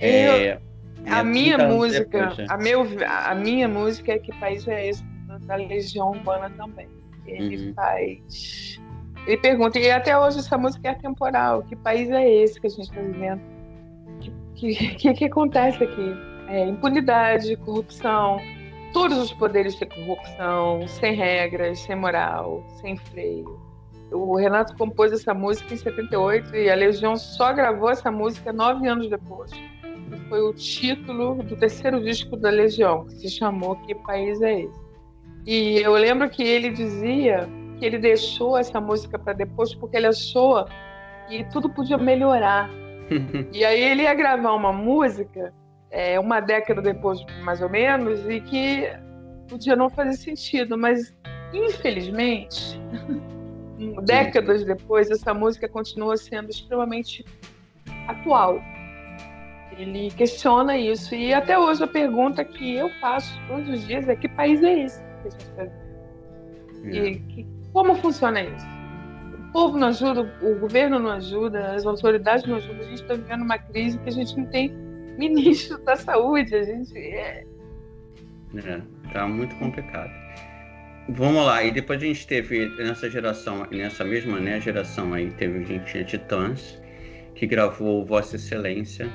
É, A é, minha 30 anos música, depois, né? a, meu, a minha música é Que País é Esse? Da Legião Urbana também. Ele Uhum. faz. Ele pergunta, e até hoje essa música é atemporal. Que país é esse que a gente está vivendo? O que, que, que, que acontece aqui? É, impunidade, corrupção, todos os poderes de corrupção, sem regras, sem moral, sem freio. O Renato compôs essa música em 78 e a Legião só gravou essa música nove anos depois foi o título do terceiro disco da Legião, que se chamou Que País é Esse? E eu lembro que ele dizia que ele deixou essa música para depois porque ele achou que tudo podia melhorar. E aí ele ia gravar uma música, é, uma década depois, mais ou menos, e que podia não fazer sentido, mas infelizmente, décadas depois, essa música continua sendo extremamente atual. Ele questiona isso. E até hoje a pergunta que eu faço todos os dias é que país é esse que a gente está vivendo? E que- como funciona isso? O povo não ajuda, o governo não ajuda, as autoridades não ajudam. A gente está vivendo uma crise que a gente não tem ministro da saúde. A gente é, É, tá muito complicado. Vamos lá, e depois a gente teve nessa geração, nessa mesma né, geração aí, teve gente tinha Titãs, que gravou Vossa Excelência,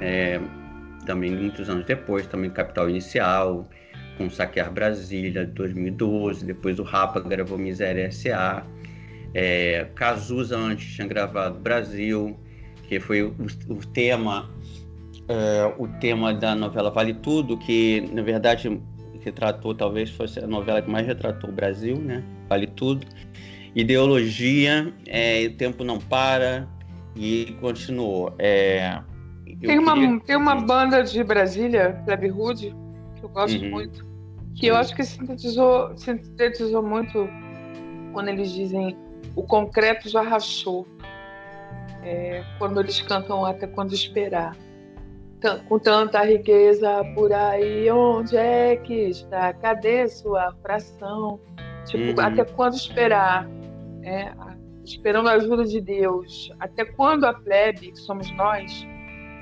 é, também muitos anos depois, também Capital Inicial, com Saquear Brasília, 2012, depois o Rapa gravou Miséria S.A., é, Cazuza antes tinha gravado Brasil, que foi o, o tema é, o tema da novela Vale Tudo, que na verdade retratou, talvez fosse a novela que mais retratou o Brasil, né? Vale Tudo. Ideologia, é, o tempo não para e continuou. É, tem, uma, queria- tem uma banda de Brasília, Plebe Hood, que eu gosto Uhum. muito, que eu acho que sintetizou, sintetizou muito quando eles dizem o concreto já rachou. É, quando eles cantam até quando esperar. Com tanta riqueza por aí, onde é que está? Cadê sua fração? Tipo, Uhum. até quando esperar? É, esperando a ajuda de Deus. Até quando a plebe, que somos nós,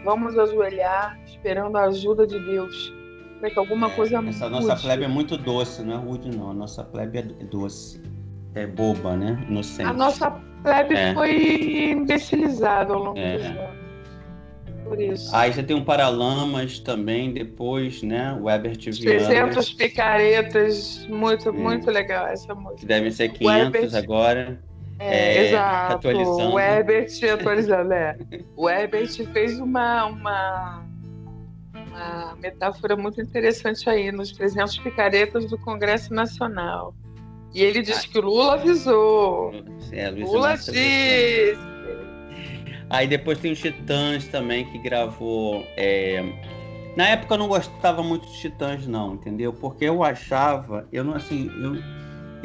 vamos ajoelhar esperando a ajuda de Deus para que alguma coisa Essa mude? nossa plebe é muito doce, não é rude não. A nossa plebe é doce. É boba, né? Inocente. A nossa plebe É. foi imbecilizada ao longo É. dos anos. Por isso. Aí você tem um Paralamas também, depois, né? O Herbert Viana, 300 picaretas, muito, É. muito legal essa música. devem ser O 500 Herbert- agora. É, É, exato. atualizando. O Herbert atualizando, é. O Herbert fez uma, uma, uma metáfora muito interessante aí nos 300 picaretas do Congresso Nacional. E ele disse que o Lula avisou. É, Lula disse. Aí depois tem os Titãs também, que gravou. é, Na época eu não gostava muito dos Titãs, não, entendeu? Porque eu achava, eu não assim, eu,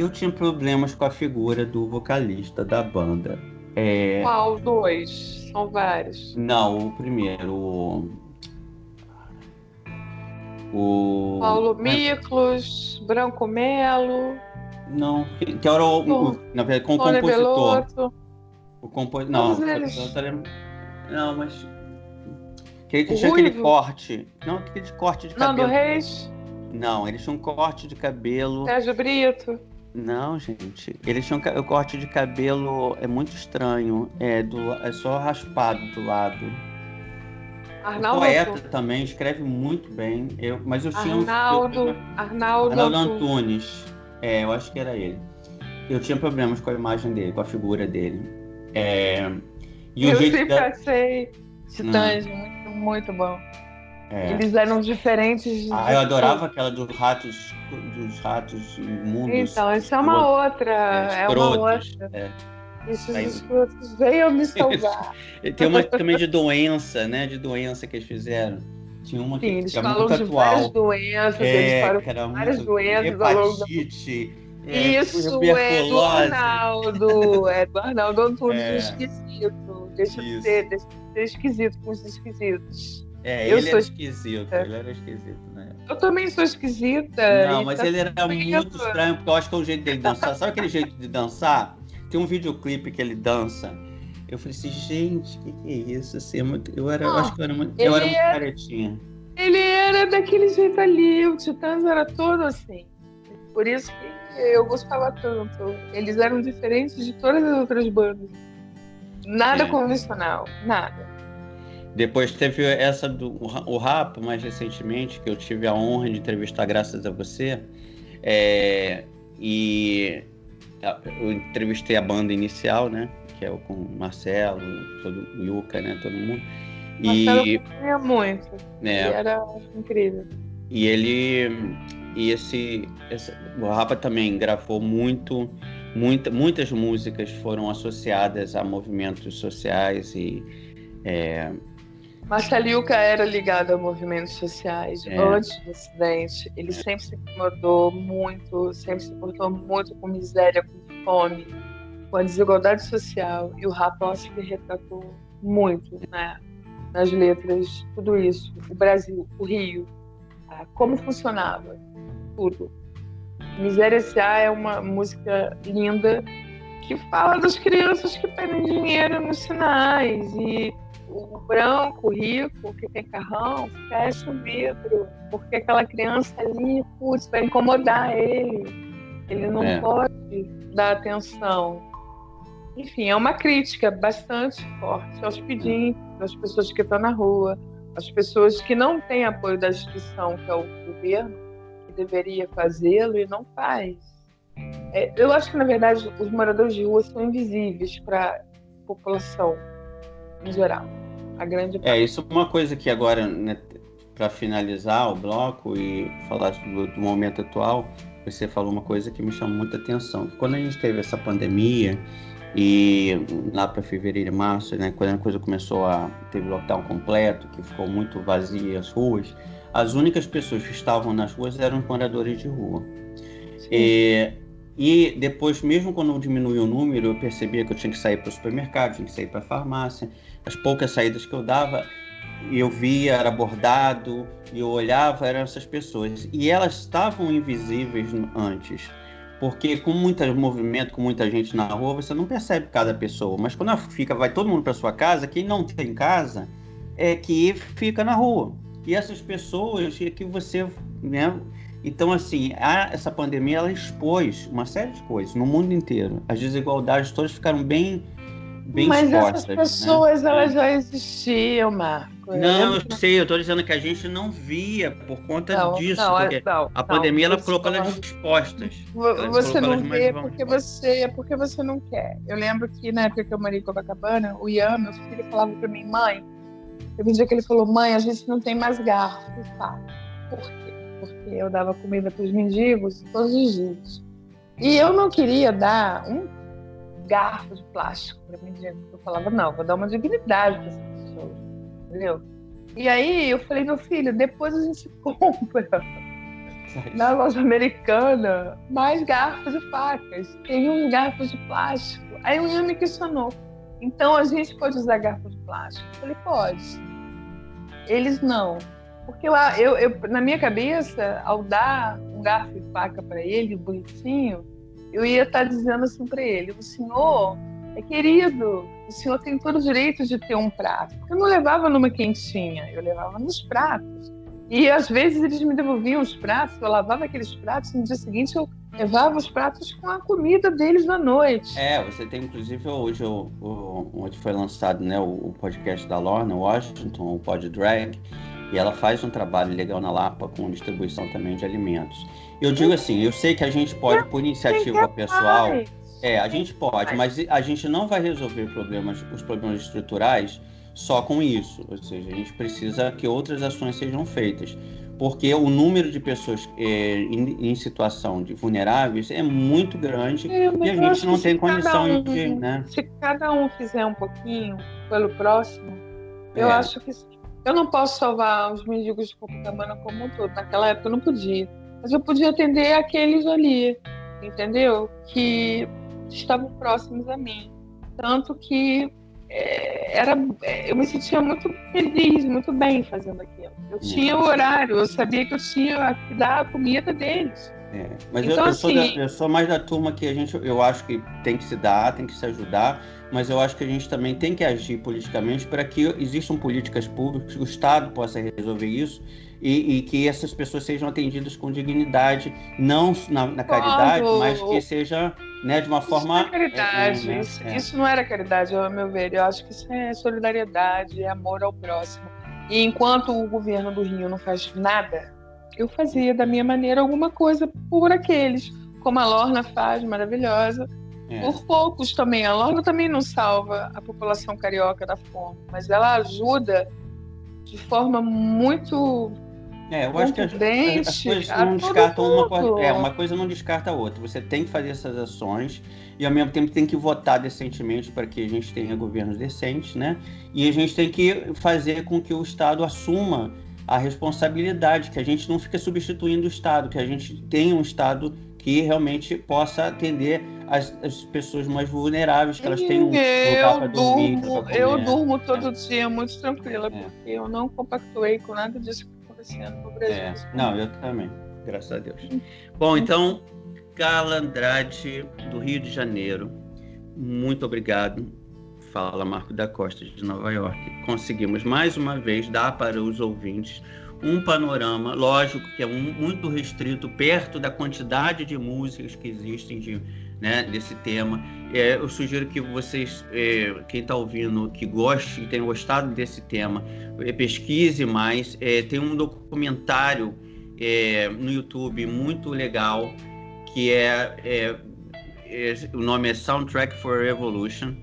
eu tinha problemas com a figura do vocalista da banda. É, Qual dois? São vários. Não, o primeiro. O. o- Paulo Miklos, Branco Melo, Não, que, era o. O- na verdade, com o compositor. O compo... Não, não, mas. Que ele O tinha aquele corte. Não, aquele corte de Nando cabelo. Reis, Não, eles tinham um corte de cabelo. Sérgio Brito. Não, gente. Eles tinham o corte de cabelo é muito estranho. É, do, é só raspado do lado. Arnaldo poeta Antunes. também, escreve muito bem. Eu, mas eu tinha um- Arnaldo, eu- Arnaldo, Arnaldo Antunes. Antunes. É, eu acho que era ele. Eu tinha problemas com a imagem dele, com a figura dele. É, e Eu sempre da- achei Titãs muito, muito bom. é. Eles eram diferentes. Ah, eu adorava aquela dos ratos, dos ratos imundos. Então, isso é uma outra. é, É, uma outra. é. Esses Aí- escrotos venham me salvar. Tem uma também de doença, né? De doença que eles fizeram. Tinha uma que Sim, eles falam muito de várias atual. doenças, eles É, falam que era várias muito... doenças ao longo da Hepatite. É, Isso é do. Arnaldo. É do Arnaldo Antunes, É. esquisito. Deixa de Isso. ser, deixa de ser esquisito com os esquisitos. É, Eu ele sou era esquisito. Ele era esquisito, né? Eu também sou esquisita. Não, mas tá ele era muito estranho, porque eu acho que é o jeito dele dançar. Sabe aquele jeito de dançar? Tem um videoclipe que ele dança. Eu falei assim, gente, o que, que é isso? Assim, é eu, era, eu Ah, acho que eu era muito, eu era muito é- caretinha. Ele era daquele jeito ali, o Titãs era todo assim. Por isso que eu gostava tanto. Eles eram diferentes de todas as outras bandas. Nada É. convencional, nada. Depois teve essa do o Rap, mais recentemente, que eu tive a honra de entrevistar graças a você. É, e eu entrevistei a banda inicial, né? Que é o com o Marcelo, todo, o Yuka, né? Todo mundo. Marcelo E, muito. É, era incrível. e ele. E esse, esse. O Rapa também gravou muito. Muita, muitas músicas foram associadas a movimentos sociais e. é, Marceliuca era ligado a movimentos sociais É. antes do acidente. Ele sempre se incomodou muito, sempre se importou muito com miséria, com fome, com a desigualdade social. E o rap, eu acho que retratou muito né, nas letras tudo isso. O Brasil, o Rio, ah, como funcionava tudo. Miséria S.A. é uma música linda que fala das crianças que pedem dinheiro nos sinais e o branco, o rico, que tem carrão, fecha o vidro, porque aquela criança ali, putz, vai incomodar ele. Ele não É. pode dar atenção. Enfim, é uma crítica bastante forte aos pedintes, às pessoas que estão na rua, às pessoas que não têm apoio da instituição, que é o governo, deveria fazê-lo e não faz. É, eu acho que, na verdade, os moradores de rua são invisíveis para a população em geral. A grande É, isso é uma coisa que agora, né, para finalizar o bloco e falar do, do momento atual, você falou uma coisa que me chamou muita atenção. Quando a gente teve essa pandemia e lá para fevereiro e março, né, quando a coisa começou a teve lockdown completo, que ficou muito vazia as ruas, as únicas pessoas que estavam nas ruas eram os moradores de rua. E, e depois, mesmo quando diminuiu o número, eu percebia que eu tinha que sair para o supermercado, tinha que sair para a farmácia. As poucas saídas que eu dava, eu via, era bordado, e eu olhava, eram essas pessoas. E elas estavam invisíveis antes. Porque com muito movimento, com muita gente na rua, você não percebe cada pessoa. Mas quando fica, vai todo mundo para sua casa, quem não tem casa é que fica na rua. E essas pessoas é que você, né? Então, assim, a, essa pandemia ela expôs uma série de coisas no mundo inteiro. As desigualdades todas ficaram bem, bem Mas expostas. essas pessoas, né? elas já existiam, Marco. Não, eu sei, eu tô dizendo que a gente não via por conta Não, disso. não, porque não, a pandemia ela colocou elas expostas. Você não vê porque você é porque você não quer. Eu lembro que na época que eu morei em Copacabana, o Ian, meu filho, falava pra mim, mãe, teve um dia que ele falou, mãe, a gente não tem mais garfo, tá? Por quê? Porque eu dava comida pros mendigos todos os dias. E eu não queria dar um garfo de plástico para mendigo. Eu falava, não, vou dar uma dignidade para essa pessoa. Entendeu? E aí eu falei, meu filho, depois a gente compra na loja americana mais garfos e facas. Tem uns garfos de plástico. Aí o Ian me questionou. Então a gente pode usar garfos de plástico? Eu falei, pode. Eles não. Porque eu, eu, eu- na minha cabeça, ao dar um garfo e faca para ele, bonitinho, eu ia estar dizendo assim para ele: o senhor é querido, o senhor tem todo o direito de ter um prato. Porque eu não levava numa quentinha, eu levava nos pratos. E às vezes eles me devolviam os pratos, eu lavava aqueles pratos, no dia seguinte eu levava os pratos com a comida deles na noite. É, você tem inclusive hoje o, o, onde foi lançado né, o, podcast da Lorna Washington, o Pod Drag, e ela faz um trabalho legal na Lapa com distribuição também de alimentos. Eu digo assim, eu sei que a gente pode, por iniciativa pessoal, é, a gente pode, mas a gente não vai resolver problemas, os problemas estruturais só com isso. Ou seja, a gente precisa que outras ações sejam feitas porque o número de pessoas é, em, em, situação de vulneráveis é muito grande é, e a gente não tem condição um, de. Né? Se cada um fizer um pouquinho pelo próximo, é. eu acho que eu não posso salvar os mendigos de Copacabana como um todo. Naquela época eu não podia. Mas eu podia atender aqueles ali, entendeu? Que estavam próximos a mim. Tanto que é, era, eu me sentia muito feliz, muito bem fazendo aquilo. Eu tinha o horário, eu sabia que eu tinha que dar a comida deles. É, mas então, eu, eu, sou assim, da, eu, sou mais da turma que a gente, eu acho que tem que se dar, tem que se ajudar, mas eu acho que a gente também tem que agir politicamente para que existam políticas públicas, que o Estado possa resolver isso e, e, que essas pessoas sejam atendidas com dignidade, não na, na caridade, mas que seja né, de uma isso forma. Não é caridade. É, né? isso, é. isso, não era caridade, ao meu ver. Eu acho que isso é solidariedade, é amor ao próximo. E enquanto o governo do Rio não faz nada, eu fazia da minha maneira alguma coisa por aqueles, como a Lorna faz, maravilhosa. É. Por poucos também. A Lorna também não salva a população carioca da fome, mas ela ajuda de forma muito é, eu acho que as, as coisas não descartam uma coisa. É, uma coisa não descarta a outra. Você tem que fazer essas ações e ao mesmo tempo tem que votar decentemente para que a gente tenha governos decentes, né? E a gente tem que fazer com que o Estado assuma a responsabilidade, que a gente não fique substituindo o Estado, que a gente tenha um Estado que realmente possa atender as, as pessoas mais vulneráveis, que elas tenham um lugar para dormir. Eu durmo todo dia muito tranquila, é. porque eu não compactuei com nada disso acontecendo no Brasil. É. Não, eu também, graças a Deus. Bom, então, Carla Andrade, do Rio de Janeiro, muito obrigado. Fala Marco da Costa, de Nova York. Conseguimos mais uma vez dar para os ouvintes um panorama, lógico que é um, muito restrito, perto da quantidade de músicas que existem de, né, desse tema. É, eu sugiro que vocês, é, quem está ouvindo, que goste e tenha gostado desse tema, é, pesquise mais. É, tem um documentário é, no YouTube muito legal que é, é, o nome é Soundtrack for Revolution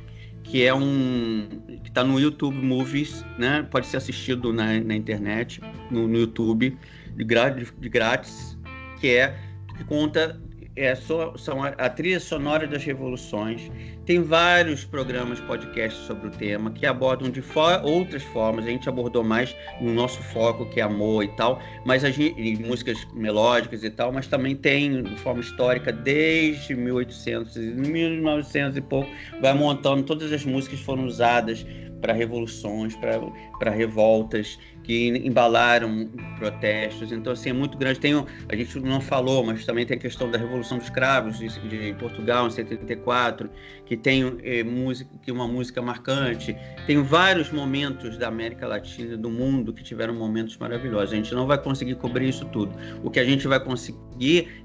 que é um que está no YouTube Movies, né? Pode ser assistido na, na internet, no, no YouTube, de, de, grátis, que é que conta é, so, são a, a, trilha sonora das revoluções. Tem vários programas, podcasts sobre o tema que abordam de outras formas. A gente abordou mais no nosso foco, que é amor e tal, mas a gente, músicas melódicas e tal, mas também tem forma histórica desde 1800, 1900 e pouco, vai montando todas as músicas que foram usadas para revoluções, para revoltas que embalaram protestos. Então, assim, é muito grande. Tem, a gente não falou, mas também tem a questão da Revolução dos Cravos de, de Portugal, em 74, que tem é, música, que uma música marcante. Tem vários momentos da América Latina, do mundo, que tiveram momentos maravilhosos. A gente não vai conseguir cobrir isso tudo. O que a gente vai conseguir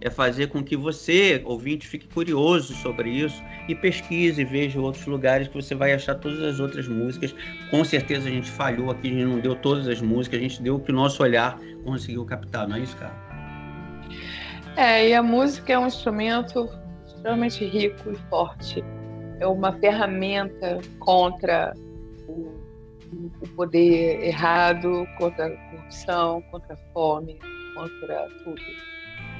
é fazer com que você, ouvinte, fique curioso sobre isso e pesquise, veja outros lugares que você vai achar todas as outras músicas. Com certeza a gente falhou aqui, a gente não deu todas as música, a gente deu o que o nosso olhar conseguiu captar, não é isso, cara? É, e a música é um instrumento extremamente rico e forte. É uma ferramenta contra o, o poder errado, contra a corrupção, contra a fome, contra tudo.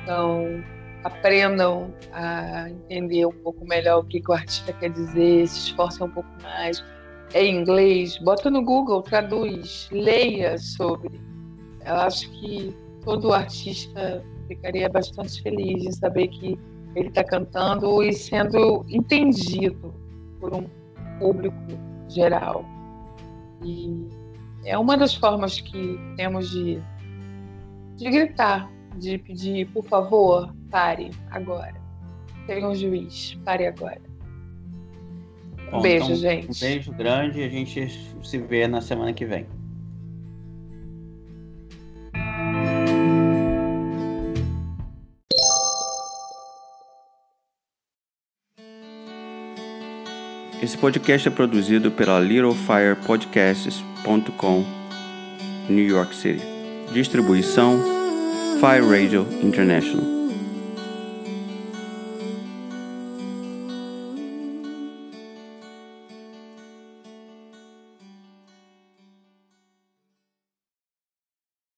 Então, aprendam a entender um pouco melhor o que, que o artista quer dizer, se esforcem um pouco mais em inglês, bota no Google, traduz, leia sobre. Eu acho que todo artista ficaria bastante feliz em saber que ele está cantando e sendo entendido por um público geral. E é uma das formas que temos de, de gritar, de pedir, por favor, pare agora. Chega um juiz, pare agora. Bom, beijo, então, gente. Um beijo grande e a gente se vê na semana que vem. Esse podcast é produzido pela littlefirepodcasts.com, New York City. Distribuição Fire Radio International.